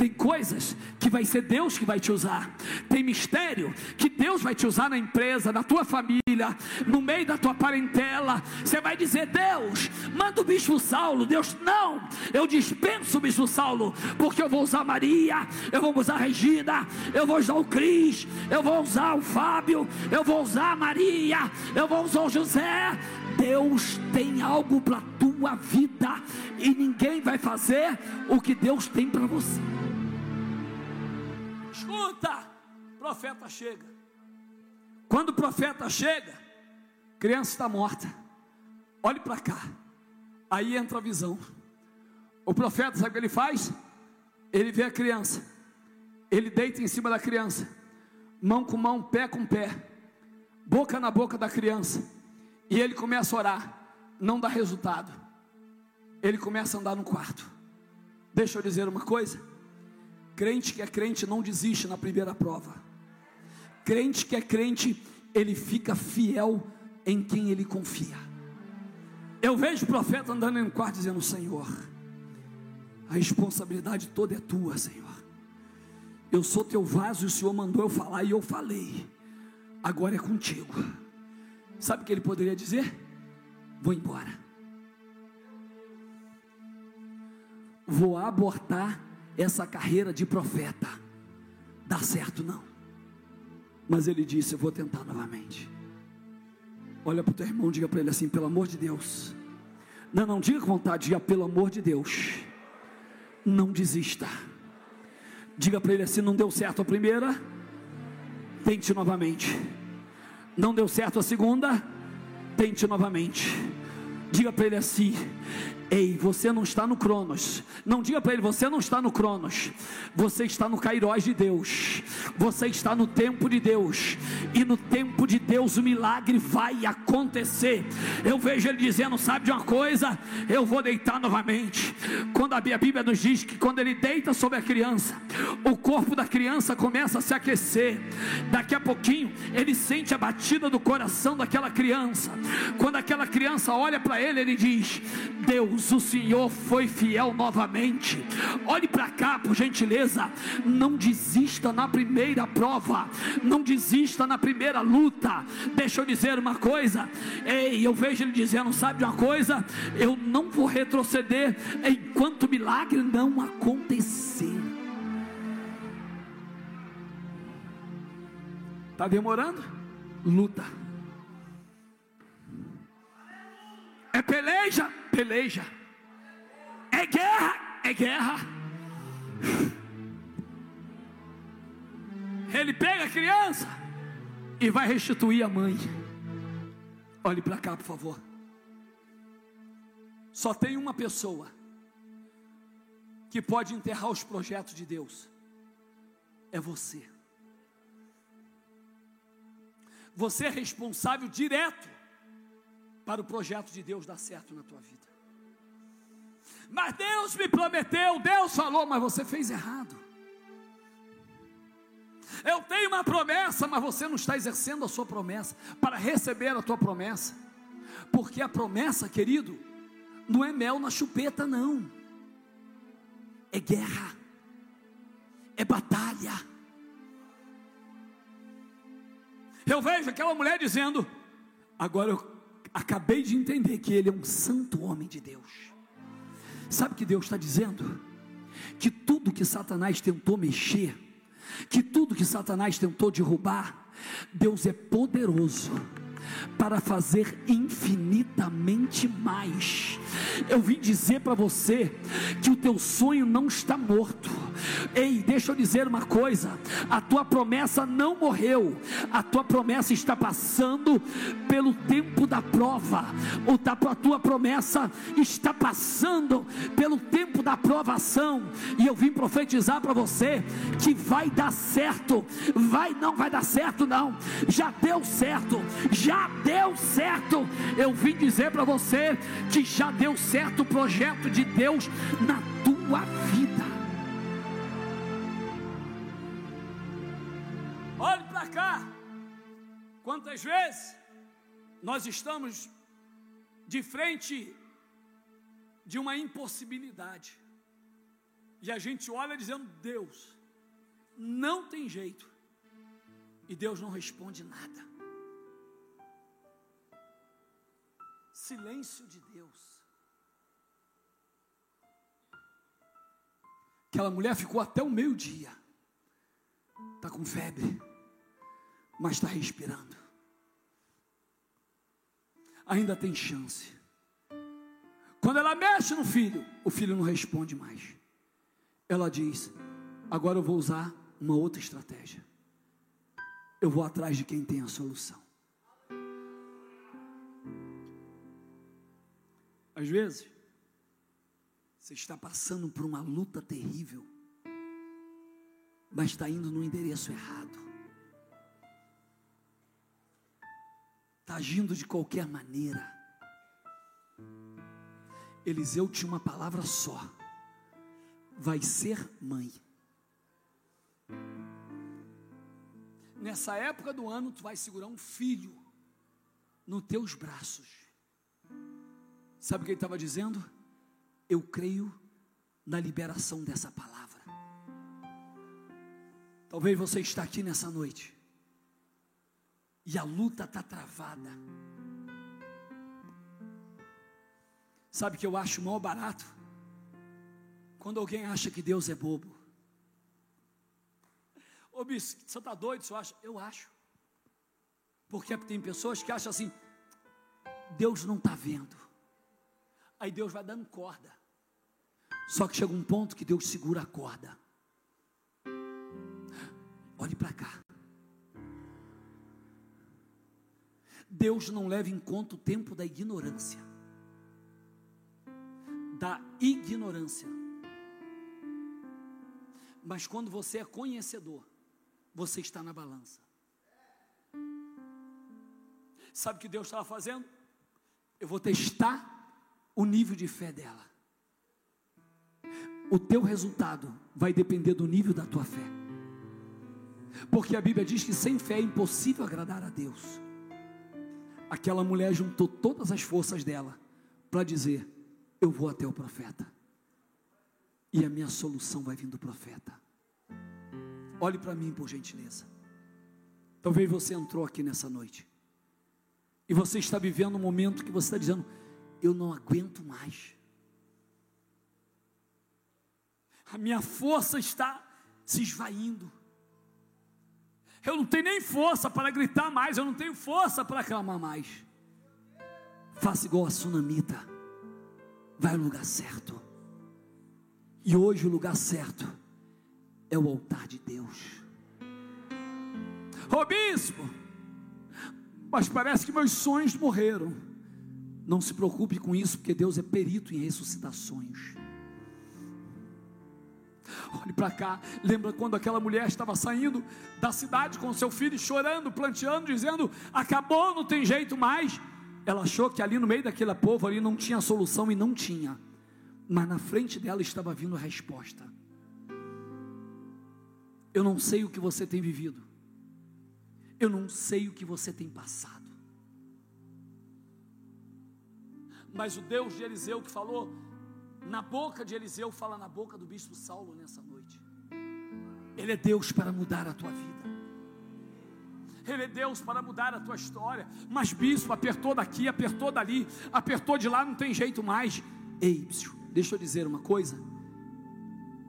[SPEAKER 1] Tem coisas que vai ser Deus que vai te usar. Tem mistério que Deus vai te usar na empresa, na tua família, no meio da tua parentela. Você vai dizer: Deus, manda o bispo Saulo. Deus, não, eu dispenso o bispo Saulo, porque eu vou usar Maria, eu vou usar Regina, eu vou usar o Cris, eu vou usar o Fábio, eu vou usar a Maria, eu vou usar o José. Deus tem algo para tua vida e ninguém vai fazer o que Deus tem para você. Escuta, profeta chega. Quando o profeta chega, criança está morta. Olhe para cá. Aí entra a visão. O profeta sabe o que ele faz? Ele vê a criança. Ele deita em cima da criança. Mão com mão, pé com pé. Boca na boca da criança. E ele começa a orar. Não dá resultado. Ele começa a andar no quarto. Deixa eu dizer uma coisa. Crente que é crente não desiste na primeira prova. Crente que é crente, ele fica fiel em quem ele confia. Eu vejo o profeta andando no quarto dizendo: Senhor, a responsabilidade toda é tua, Senhor. Eu sou teu vaso e o Senhor mandou eu falar e eu falei. Agora é contigo. Sabe o que ele poderia dizer? Vou embora. Vou abortar essa carreira de profeta. Dá certo não. Mas ele disse: Eu vou tentar novamente. Olha para o teu irmão, diga para ele assim: pelo amor de Deus. Não, não diga com vontade, diga pelo amor de Deus. Não desista. Diga para ele assim: não deu certo a primeira, tente novamente. Não deu certo a segunda, tente novamente. Diga para ele assim: Ei, você não está no Cronos. Não diga para ele, você não está no Cronos. Você está no Cairós de Deus. Você está no tempo de Deus. E no tempo de Deus o milagre vai acontecer. Eu vejo ele dizendo: Sabe de uma coisa? Eu vou deitar novamente. Quando a Bíblia nos diz que quando ele deita sobre a criança, o corpo da criança começa a se aquecer. Daqui a pouquinho ele sente a batida do coração daquela criança. Quando aquela criança olha para ele, ele diz: Deus O Senhor foi fiel novamente. Olhe para cá, por gentileza. Não desista na primeira prova, não desista na primeira luta. Deixa eu dizer uma coisa. Ei, eu vejo ele dizendo: sabe de uma coisa? Eu não vou retroceder enquanto o milagre não acontecer. Está demorando? Luta. peleja. É guerra, é guerra. Ele pega a criança e vai restituir a mãe. Olhe para cá, por favor. Só tem uma pessoa que pode enterrar os projetos de Deus. É você. Você é responsável direto para o projeto de Deus dar certo na tua vida. Mas Deus me prometeu, Deus falou, mas você fez errado. Eu tenho uma promessa, mas você não está exercendo a sua promessa para receber a tua promessa. Porque a promessa, querido, não é mel na chupeta, não. É guerra. É batalha. Eu vejo aquela mulher dizendo: Agora eu acabei de entender que ele é um santo homem de Deus. Sabe o que Deus está dizendo? Que tudo que Satanás tentou mexer, que tudo que Satanás tentou derrubar, Deus é poderoso para fazer infinitamente mais. Eu vim dizer para você que o teu sonho não está morto. Ei, deixa eu dizer uma coisa: a tua promessa não morreu, a tua promessa está passando pelo tempo da prova, ou a tua promessa está passando pelo tempo da provação, e eu vim profetizar para você que vai dar certo, vai, não vai dar certo, não, já deu certo, já deu certo. Eu vim dizer para você que já deu certo o projeto de Deus na tua vida. Olhe para cá. Quantas vezes nós estamos de frente de uma impossibilidade. E a gente olha dizendo: Deus, não tem jeito. E Deus não responde nada. Silêncio de Deus. Aquela mulher ficou até o meio-dia, está com febre, mas está respirando. Ainda tem chance. Quando ela mexe no filho, o filho não responde mais. Ela diz: Agora eu vou usar uma outra estratégia. Eu vou atrás de quem tem a solução. Às vezes, você está passando por uma luta terrível, mas está indo no endereço errado. Está agindo de qualquer maneira. Eliseu tinha uma palavra só: vai ser mãe. Nessa época do ano, tu vai segurar um filho nos teus braços. Sabe o que ele estava dizendo? Eu creio na liberação dessa palavra. Talvez você está aqui nessa noite e a luta está travada. Sabe o que eu acho mal barato? Quando alguém acha que Deus é bobo. Ô bispo, você está doido? Você acha? Eu acho. Porque tem pessoas que acham assim: Deus não está vendo. Aí Deus vai dando corda. Só que chega um ponto que Deus segura a corda. Olhe para cá. Deus não leva em conta o tempo da ignorância. Da ignorância. Mas quando você é conhecedor, você está na balança. Sabe o que Deus estava fazendo? Eu vou testar o nível de fé dela. O teu resultado vai depender do nível da tua fé. Porque a Bíblia diz que sem fé é impossível agradar a Deus. Aquela mulher juntou todas as forças dela para dizer: Eu vou até o profeta. E a minha solução vai vir do profeta. Olhe para mim, por gentileza. Talvez você entrou aqui nessa noite. E você está vivendo um momento que você está dizendo: eu não aguento mais. A minha força está se esvaindo. Eu não tenho nem força para gritar mais, eu não tenho força para clamar mais. Faça igual a sunamita. vai ao lugar certo. E hoje o lugar certo é o altar de Deus. Ô bispo, mas parece que meus sonhos morreram. Não se preocupe com isso, porque Deus é perito em ressuscitações. Olhe para cá, lembra quando aquela mulher estava saindo da cidade com seu filho, chorando, planteando, dizendo: acabou, não tem jeito mais. Ela achou que ali no meio daquele povo ali não tinha solução e não tinha, mas na frente dela estava vindo a resposta. Eu não sei o que você tem vivido, eu não sei o que você tem passado, mas o Deus de Eliseu que falou na boca de Eliseu, fala na boca do bispo Saulo nessa noite. Ele é Deus para mudar a tua vida. Ele é Deus para mudar a tua história. Mas bispo apertou daqui, apertou dali, apertou de lá, não tem jeito mais. Ei, deixa eu dizer uma coisa.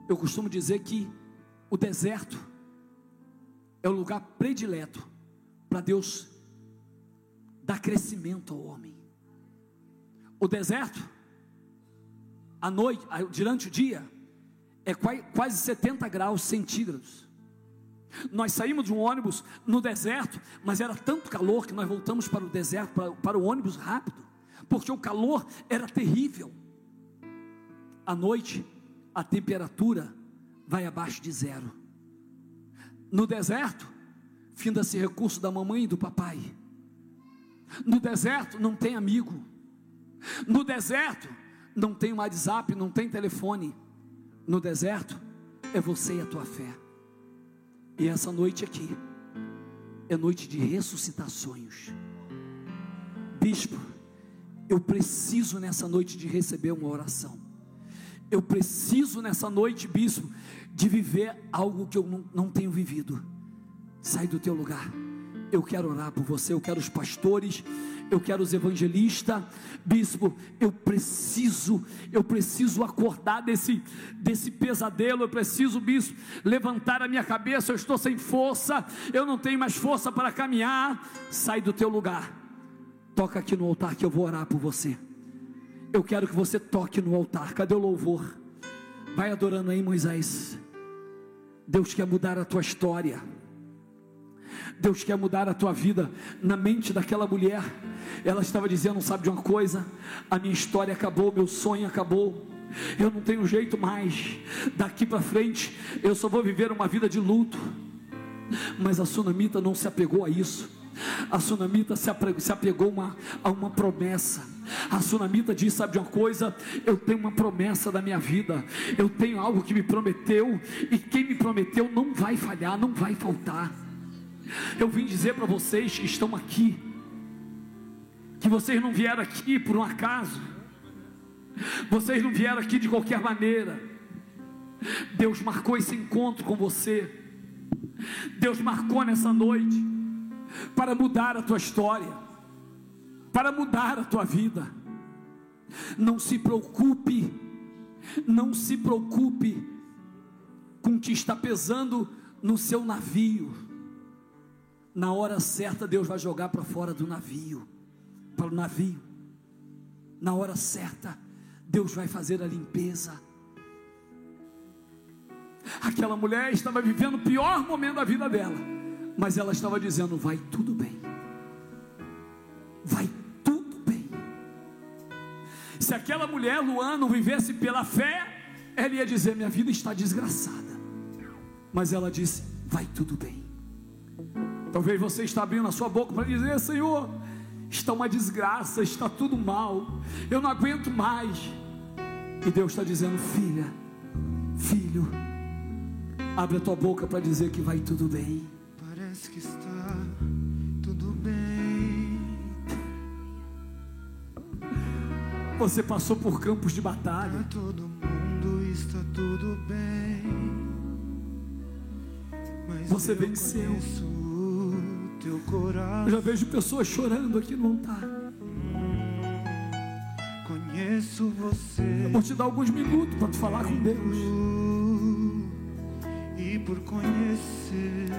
[SPEAKER 1] Eu costumo dizer que o deserto é o lugar predileto para Deus dar crescimento ao homem. O deserto à noite, durante o dia, é quase 70 graus centígrados. Nós saímos de um ônibus no deserto, mas era tanto calor que nós voltamos para o deserto, para, para o ônibus rápido, porque o calor era terrível. À noite, a temperatura vai abaixo de zero. No deserto, finda-se recurso da mamãe e do papai. No deserto, não tem amigo. No deserto, não tem WhatsApp, não tem telefone. No deserto, é você e a tua fé. E essa noite aqui é noite de ressuscitações. Bispo, eu preciso nessa noite de receber uma oração. Eu preciso nessa noite, bispo, de viver algo que eu não, não tenho vivido. Sai do teu lugar. Eu quero orar por você, eu quero os pastores, eu quero os evangelistas, bispo, eu preciso, eu preciso acordar desse, desse pesadelo, eu preciso, bispo, levantar a minha cabeça, eu estou sem força, eu não tenho mais força para caminhar. Sai do teu lugar, toca aqui no altar que eu vou orar por você. Eu quero que você toque no altar, cadê o louvor? Vai adorando aí, Moisés. Deus quer mudar a tua história. Deus quer mudar a tua vida na mente daquela mulher. Ela estava dizendo: sabe de uma coisa? A minha história acabou, meu sonho acabou. Eu não tenho jeito mais. Daqui para frente, eu só vou viver uma vida de luto. Mas a sunamita não se apegou a isso. A sunamita se apegou uma, a uma promessa. A sunamita diz: Sabe de uma coisa? Eu tenho uma promessa da minha vida. Eu tenho algo que me prometeu. E quem me prometeu não vai falhar, não vai faltar. Eu vim dizer para vocês que estão aqui, que vocês não vieram aqui por um acaso, vocês não vieram aqui de qualquer maneira. Deus marcou esse encontro com você. Deus marcou nessa noite para mudar a tua história, para mudar a tua vida. Não se preocupe, não se preocupe com o que está pesando no seu navio na hora certa Deus vai jogar para fora do navio, para o navio. Na hora certa Deus vai fazer a limpeza. Aquela mulher estava vivendo o pior momento da vida dela, mas ela estava dizendo: vai tudo bem. Vai tudo bem. Se aquela mulher, Luana, vivesse pela fé, ela ia dizer: minha vida está desgraçada. Mas ela disse: vai tudo bem. Talvez você está abrindo a sua boca para dizer: Senhor, está uma desgraça, está tudo mal, eu não aguento mais. E Deus está dizendo: Filha, filho, abre a tua boca para dizer que vai tudo bem.
[SPEAKER 2] Parece que está tudo bem.
[SPEAKER 1] Você passou por campos de batalha.
[SPEAKER 2] Para todo mundo está tudo bem. Mas
[SPEAKER 1] Você venceu. Eu já vejo pessoas chorando aqui no altar.
[SPEAKER 2] Conheço você.
[SPEAKER 1] Eu vou te dar alguns minutos para te falar com Deus.
[SPEAKER 2] E por conhecer.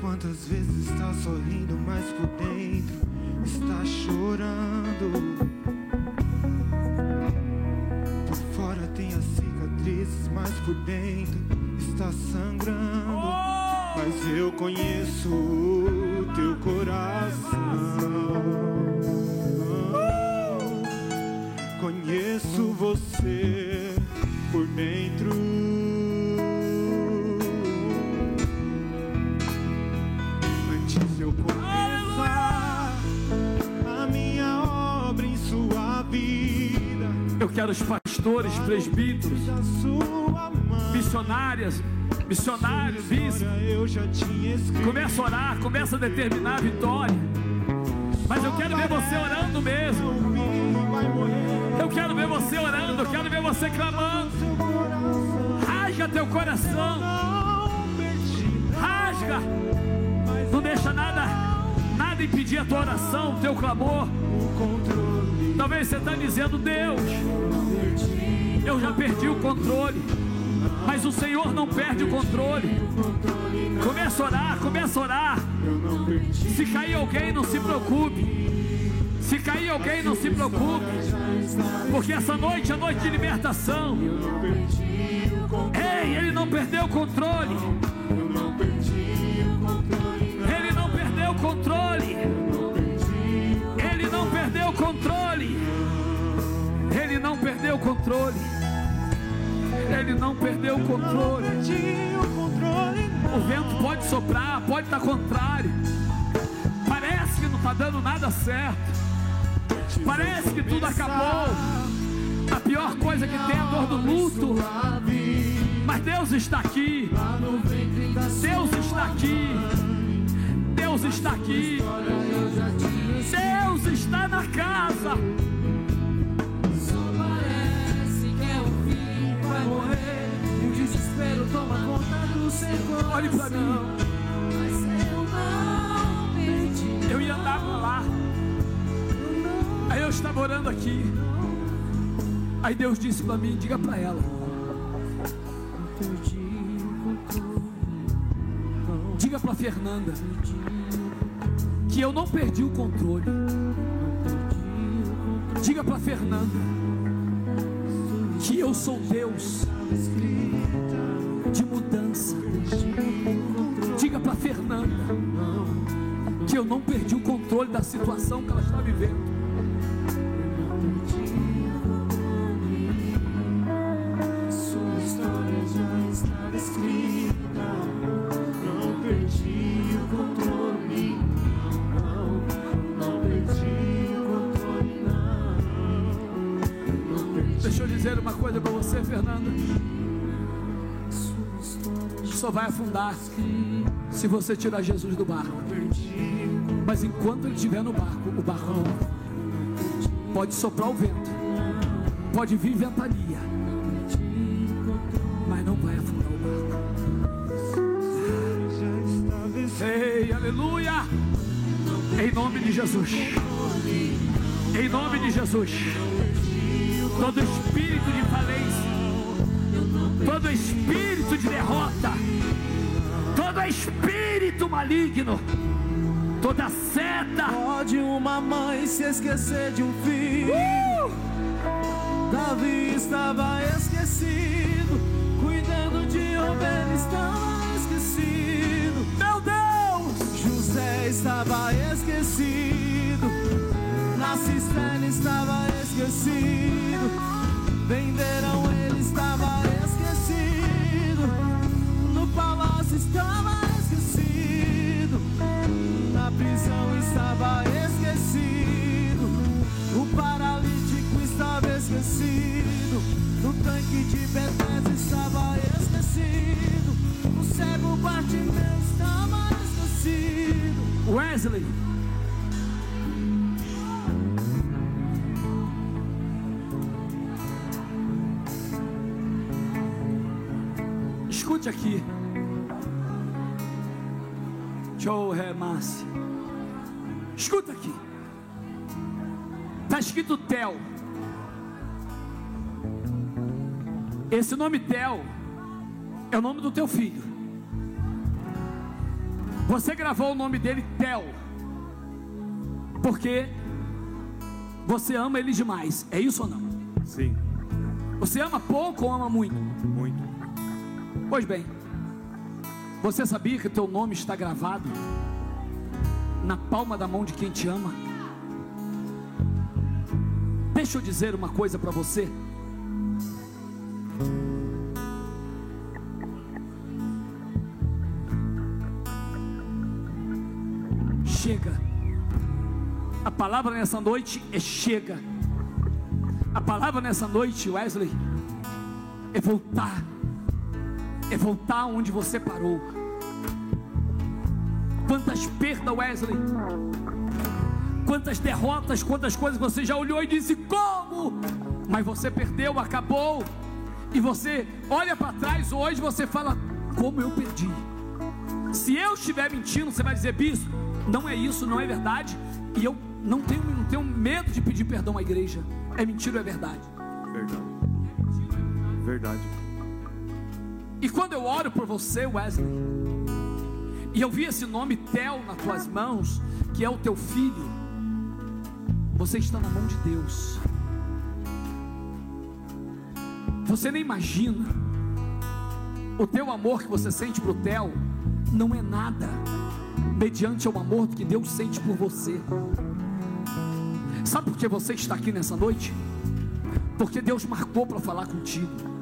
[SPEAKER 2] Quantas vezes está sorrindo, mas por dentro está chorando. Por fora tem as cicatrizes, mas por dentro está sangrando. Mas eu conheço o teu coração. Conheço você por dentro. Antes eu começar a minha obra em sua vida.
[SPEAKER 1] Eu quero os pastores, presbíteros,
[SPEAKER 2] Da sua.
[SPEAKER 1] Missionárias, missionários,
[SPEAKER 2] escrito.
[SPEAKER 1] Começa a orar, começa a determinar a vitória. Mas eu quero ver você orando mesmo. Eu quero ver você orando, eu quero ver você clamando. Rasga teu coração, rasga. Não deixa nada, nada impedir a tua oração, o teu clamor. Talvez você está dizendo, Deus, eu já perdi o controle. Mas o Senhor não perde o controle. Começa a orar, começa a orar. Se cair alguém, não se preocupe. Se cair alguém, não se preocupe. Porque essa noite é noite de libertação. Ei, ele não perdeu o controle. Ele não perdeu o controle. Ele não perdeu o controle. Ele não perdeu o controle. Ele não perdeu o controle.
[SPEAKER 2] O
[SPEAKER 1] vento pode soprar, pode estar contrário. Parece que não está dando nada certo. Parece que tudo acabou. A pior coisa que tem é a dor do luto. Mas Deus está aqui. Deus está aqui. Deus está aqui. Deus está na casa. Olhe para mim.
[SPEAKER 3] Eu
[SPEAKER 1] ia andar para lá. Aí eu estava orando aqui. Aí Deus disse para mim: diga para ela. Diga para Fernanda que eu não perdi o controle. Diga para Fernanda que eu sou Deus de mudança. Diga para Fernanda que eu não perdi o controle da situação que ela está vivendo. Deixa eu dizer uma coisa para você, Fernanda. Só vai afundar se você tirar Jesus do barco. Mas enquanto ele estiver no barco, o barco. Pode soprar o vento, pode vir ventania, mas não vai afundar o barco. Ei, aleluia! Em nome de Jesus. Em nome de Jesus. Todo espírito de falência, todo espírito de derrota, espírito maligno, toda seta,
[SPEAKER 3] Pode uma mãe se esquecer de um filho.
[SPEAKER 1] uh!
[SPEAKER 3] Davi estava esquecido. Cuidando de ovelha estava esquecido.
[SPEAKER 1] meu Deus,
[SPEAKER 3] José estava esquecido, na cisterna estava esquecido, venderam ele estava esquecido, no palácio estava prisão estava esquecido, o paralítico estava esquecido, no tanque de Bethesda estava esquecido, o cego Bartimeu estava esquecido.
[SPEAKER 1] Wesley. Escute aqui. Escuta aqui. Está escrito Tel. Esse nome Tel é o nome do teu filho. Você gravou o nome dele Tel. Porque você ama ele demais. É isso ou não?
[SPEAKER 2] Sim,
[SPEAKER 1] Você ama pouco ou ama muito?
[SPEAKER 2] muito.
[SPEAKER 1] Pois bem, você sabia que teu nome está gravado na palma da mão de quem te ama? Deixa eu dizer uma coisa para você. Chega. A palavra nessa noite é chega. A palavra nessa noite, Wesley, é voltar é voltar onde você parou. Perdas, Wesley? Quantas derrotas, quantas coisas você já olhou e disse: Como? Mas você perdeu, acabou. E você olha para trás hoje, você fala: Como eu perdi? Se eu estiver mentindo, você vai dizer: Bispo, não é isso, não é verdade. E eu não tenho, não tenho medo de pedir perdão à igreja. É mentira ou é verdade?
[SPEAKER 2] Verdade. Verdade.
[SPEAKER 1] E quando eu oro por você, Wesley, e eu vi esse nome Tel nas tuas mãos, que é o teu filho, você está na mão de Deus. Você nem imagina o teu amor que você sente para o Tel não é nada mediante ao amor que Deus sente por você. Sabe por que você está aqui nessa noite? Porque Deus marcou para falar contigo.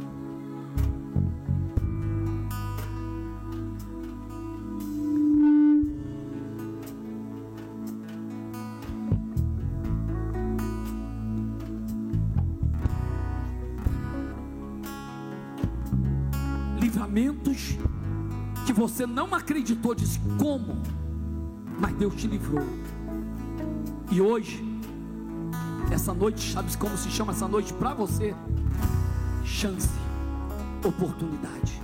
[SPEAKER 1] Você não acreditou, disse como, mas Deus te livrou. E hoje, essa noite, sabe como se chama essa noite para você? Chance, oportunidade.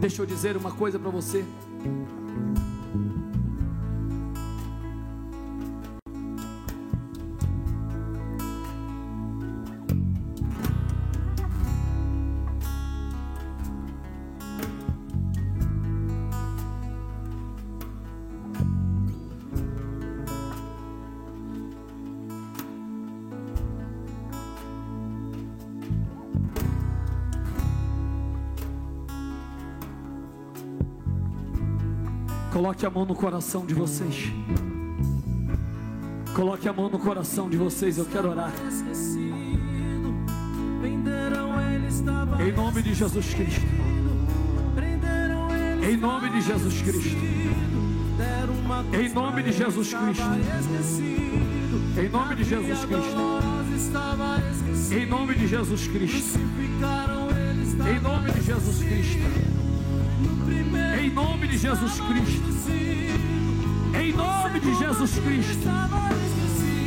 [SPEAKER 1] Deixa eu dizer uma coisa para você. Coloque a mão no coração de vocês. Coloque a mão no coração de vocês. Eu quero orar. Em nome de Jesus Cristo. Em nome de Jesus Cristo. Em nome de Jesus Cristo. Em nome de Jesus Cristo. Em nome de Jesus Cristo. Em nome de Jesus Cristo. Nome de Jesus Cristo. Em nome de Jesus Cristo.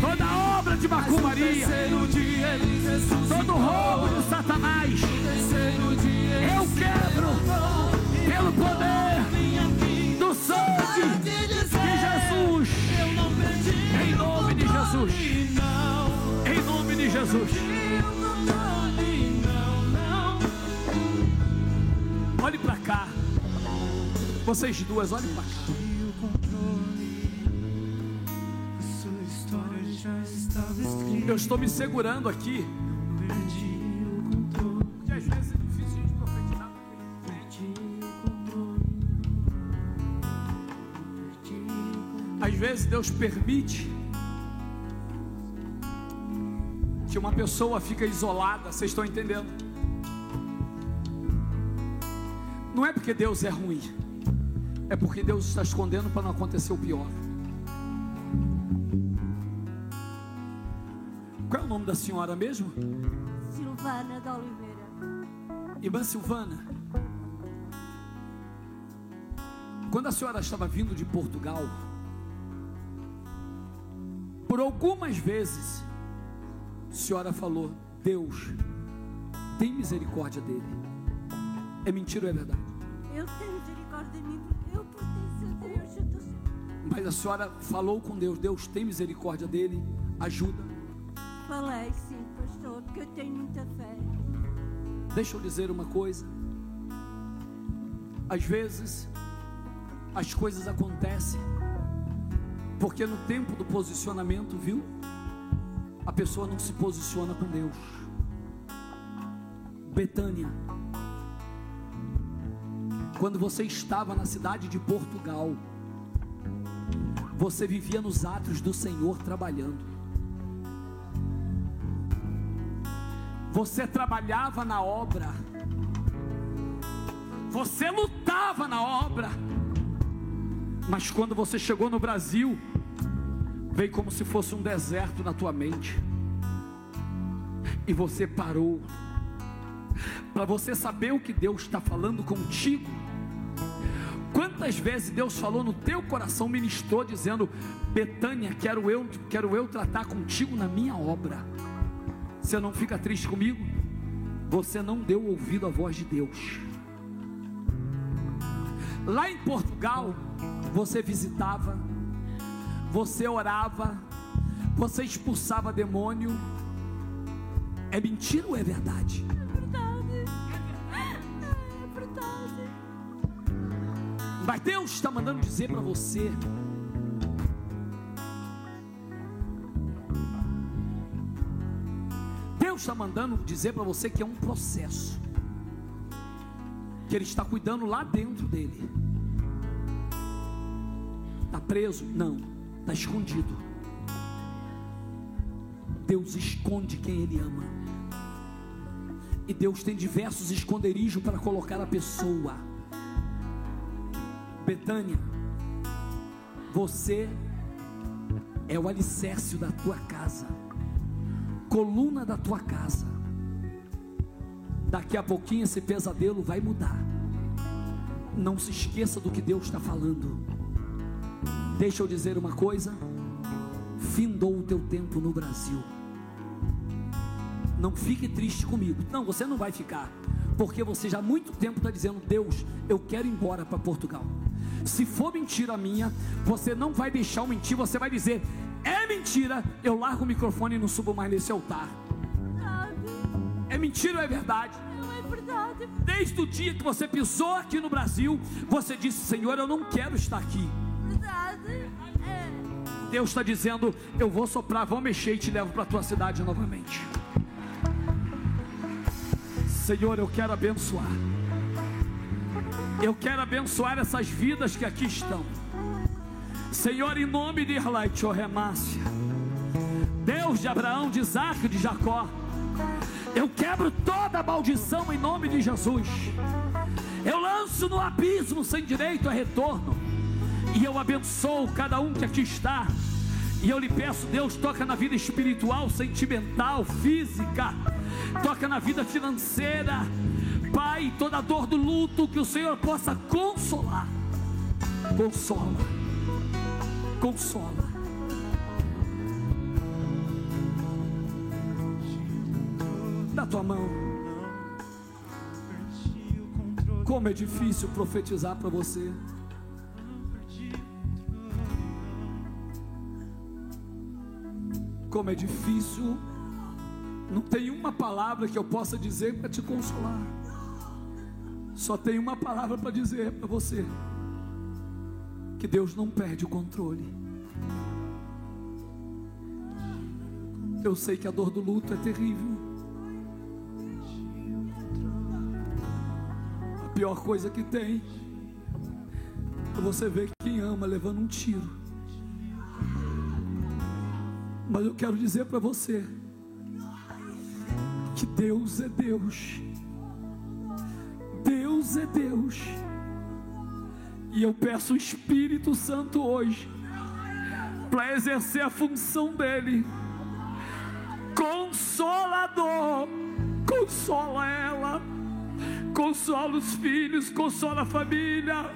[SPEAKER 1] Toda obra de
[SPEAKER 3] ressuscitou.
[SPEAKER 1] todo roubo de Satanás, eu quebro pelo poder do sangue de Jesus. Em nome de Jesus. Em nome de Jesus. Vocês duas, olhem para cá. Eu estou me segurando aqui. Porque às vezes é difícil profetizar.
[SPEAKER 2] Controle.
[SPEAKER 1] Às vezes Deus permite que uma pessoa fica isolada. Vocês estão entendendo? Não é porque Deus é ruim, é porque Deus está escondendo para não acontecer o pior. Qual é o nome da senhora mesmo?
[SPEAKER 4] Silvana da Oliveira.
[SPEAKER 1] Irmã Silvana. Quando a senhora estava vindo de Portugal, por algumas vezes, a senhora falou: Deus, tem misericórdia dele. É mentira ou é verdade?
[SPEAKER 4] Eu tenho misericórdia de mim
[SPEAKER 1] Mas a senhora falou com Deus: Deus, tem misericórdia dele, ajuda.
[SPEAKER 4] Falei sim, pastor, porque eu tenho muita fé.
[SPEAKER 1] Deixa eu dizer uma coisa. Às vezes, as coisas acontecem. Porque no tempo do posicionamento, viu? A pessoa não se posiciona com Deus. Betânia. Quando você estava na cidade de Portugal, você vivia nos atos do Senhor trabalhando. Você trabalhava na obra. Você lutava na obra. Mas quando você chegou no Brasil, veio como se fosse um deserto na tua mente. E você parou. Para você saber o que Deus está falando contigo. Quantas vezes Deus falou no teu coração, ministrou, dizendo: Betânia, quero eu, quero eu tratar contigo na minha obra. Você não fica triste comigo? Você não deu ouvido à voz de Deus. Lá em Portugal, você visitava, você orava, você expulsava demônio. É mentira ou é verdade? Mas Deus está mandando dizer para você. Deus está mandando dizer para você que é um processo. Que Ele está cuidando lá dentro dele. Está preso? Não. Está escondido. Deus esconde quem Ele ama. E Deus tem diversos esconderijos para colocar a pessoa. Betânia, você é o alicerce da tua casa, coluna da tua casa. Daqui a pouquinho esse pesadelo vai mudar. Não se esqueça do que Deus está falando. Deixa eu dizer uma coisa: findou o teu tempo no Brasil. Não fique triste comigo. Não, você não vai ficar. Porque você já há muito tempo está dizendo: Deus, eu quero ir embora para Portugal. Se for mentira minha, você não vai deixar eu mentir, você vai dizer: é mentira, eu largo o microfone e não subo mais nesse altar. É mentira ou é verdade?
[SPEAKER 4] Não é verdade.
[SPEAKER 1] Desde o dia que você pisou aqui no Brasil, você disse: Senhor, eu não quero estar aqui.
[SPEAKER 4] É.
[SPEAKER 1] Deus está dizendo: Eu vou soprar, vou mexer e te levo para a tua cidade novamente. Senhor, eu quero abençoar. Eu quero abençoar essas vidas que aqui estão. Senhor, em nome de Irlaite, Remácia, Deus de Abraão, de Isaac, de Jacó, eu quebro toda maldição em nome de Jesus. Eu lanço no abismo sem direito a retorno. E eu abençoo cada um que aqui está. E eu lhe peço, Deus, toca na vida espiritual, sentimental, física, toca na vida financeira. Pai, toda dor do luto, que o Senhor possa consolar. Consola. Consola. Da tua mão. Como é difícil profetizar para você. Como é difícil. Não tem uma palavra que eu possa dizer para te consolar. Só tem uma palavra para dizer para você: que Deus não perde o controle. Eu sei que a dor do luto é terrível. A pior coisa que tem é você ver quem ama levando um tiro. Mas eu quero dizer para você que Deus é Deus. É Deus. E eu peço o Espírito Santo hoje para exercer a função dele. Consolador, consola ela, consola os filhos, consola a família.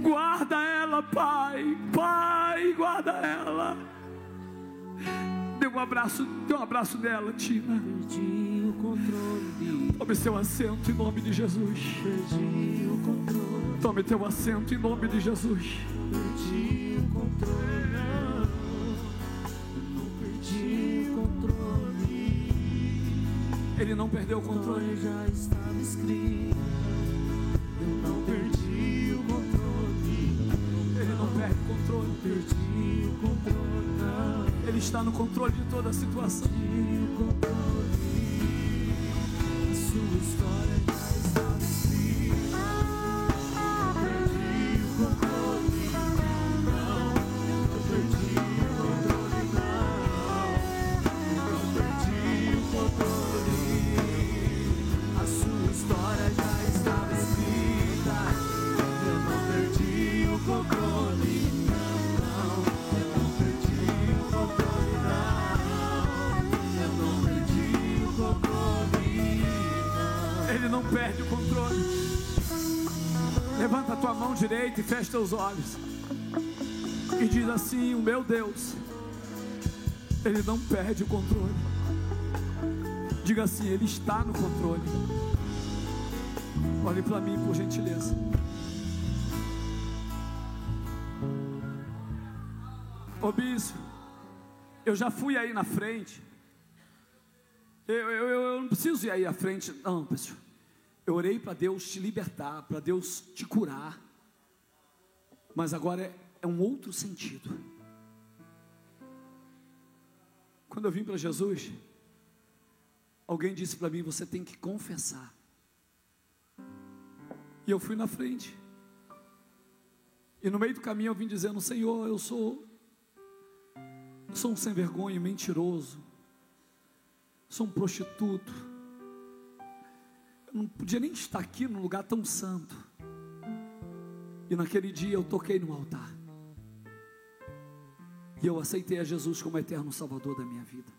[SPEAKER 1] Guarda ela, Pai, Pai, guarda ela. Dê um abraço, dê um abraço nela, Tina.
[SPEAKER 3] O
[SPEAKER 1] Tome seu assento em nome de Jesus.
[SPEAKER 3] o
[SPEAKER 1] Tome teu assento em nome de Jesus.
[SPEAKER 3] perdi o controle. Eu não perdi o controle,
[SPEAKER 1] Ele não perdeu o controle.
[SPEAKER 3] já estava escrito. Eu não perdi o controle,
[SPEAKER 1] controle.
[SPEAKER 3] Perdi o controle, não.
[SPEAKER 1] Ele está no controle de toda a situação.
[SPEAKER 3] Perdi o controle.
[SPEAKER 1] E fecha teus olhos. E diz assim: O meu Deus, Ele não perde o controle. Diga assim: Ele está no controle. Olhe para mim, por gentileza. Ô bispo, eu já fui aí na frente. Eu, eu, eu- eu não preciso ir aí à frente, não, pessoal. Eu orei para Deus te libertar, para Deus te curar. Mas agora é, é um outro sentido. Quando eu vim para Jesus, alguém disse para mim: você tem que confessar. E eu fui na frente. E no meio do caminho eu vim dizendo: Senhor, eu sou, eu sou um sem vergonha, mentiroso sou um prostituto. Eu não podia nem estar aqui num lugar tão santo. E naquele dia eu toquei no altar. E eu aceitei a Jesus como eterno Salvador da minha vida.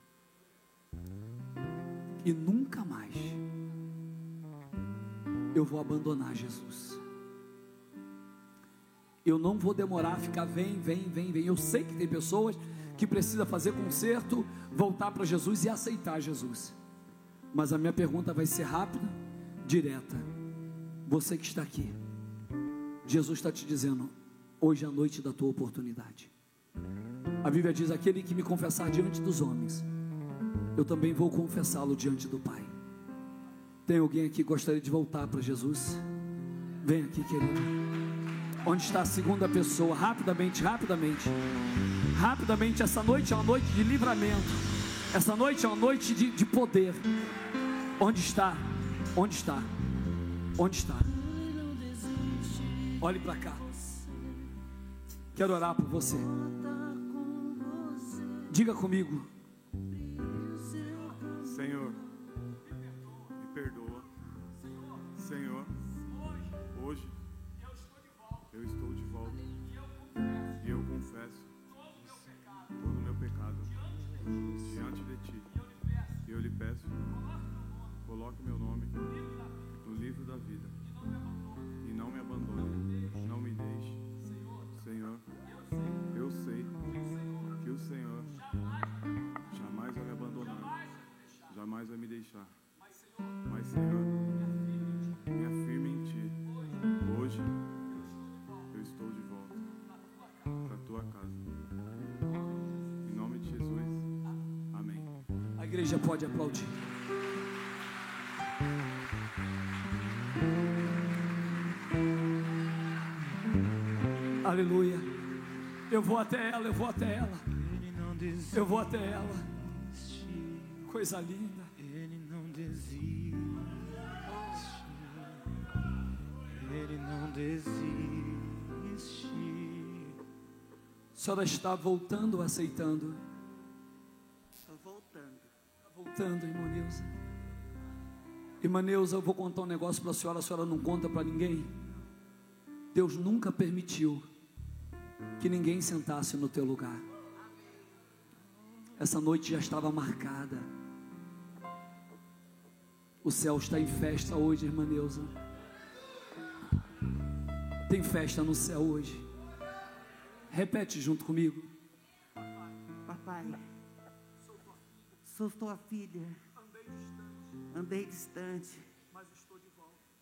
[SPEAKER 1] E nunca mais eu vou abandonar Jesus. Eu não vou demorar a ficar, vem, vem, vem, vem. Eu sei que tem pessoas que precisam fazer conserto, voltar para Jesus e aceitar Jesus. Mas a minha pergunta vai ser rápida, direta. Você que está aqui, Jesus está te dizendo: hoje é a noite da tua oportunidade. A Bíblia diz: aquele que me confessar diante dos homens, eu também vou confessá-lo diante do Pai. Tem alguém aqui que gostaria de voltar para Jesus? Vem aqui, querido. Onde está a segunda pessoa? Rapidamente, rapidamente. Rapidamente, essa noite é uma noite de livramento. Essa noite é uma noite de, de poder. Onde está? Onde está? Onde está? Olhe para cá. Quero orar por você. Diga comigo.
[SPEAKER 5] Senhor, me perdoa. Senhor, hoje eu estou de volta. E eu confesso todo o meu pecado diante de ti. E eu lhe peço, coloque meu nome no livro da vida. E não me abandone, não me deixe. Senhor, eu sei que o Senhor jamais vai me abandonar, jamais vai me deixar. Mas, Senhor, me afirme em Ti. Hoje eu estou de volta para a Tua casa. Em nome de Jesus, amém.
[SPEAKER 1] A igreja pode aplaudir. Aleluia. Eu vou até ela, eu vou até ela.
[SPEAKER 2] Ele não desiste.
[SPEAKER 1] Eu vou até ela. Coisa linda.
[SPEAKER 2] Ele não desiste. Ele não desiste.
[SPEAKER 1] A senhora está voltando ou aceitando?
[SPEAKER 6] Estou voltando.
[SPEAKER 1] Está voltando, irmã Neuza. Irmã Neuza, eu vou contar um negócio para a senhora, a senhora não conta para ninguém. Deus nunca permitiu que ninguém sentasse no teu lugar. Essa noite já estava marcada. O céu está em festa hoje, irmã Neuza. Tem festa no céu hoje. Repete junto comigo.
[SPEAKER 6] Papai, sou tua filha. Andei distante,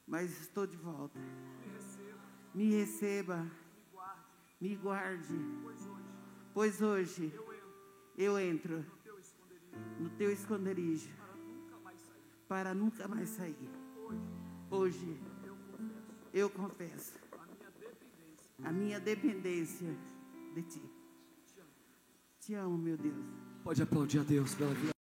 [SPEAKER 6] mas estou de volta. Me receba, me guarde, pois hoje eu entro no teu esconderijo para nunca mais sair. Hoje eu confesso a minha dependência de ti. Te amo, meu Deus.
[SPEAKER 1] Pode aplaudir a Deus pela vida.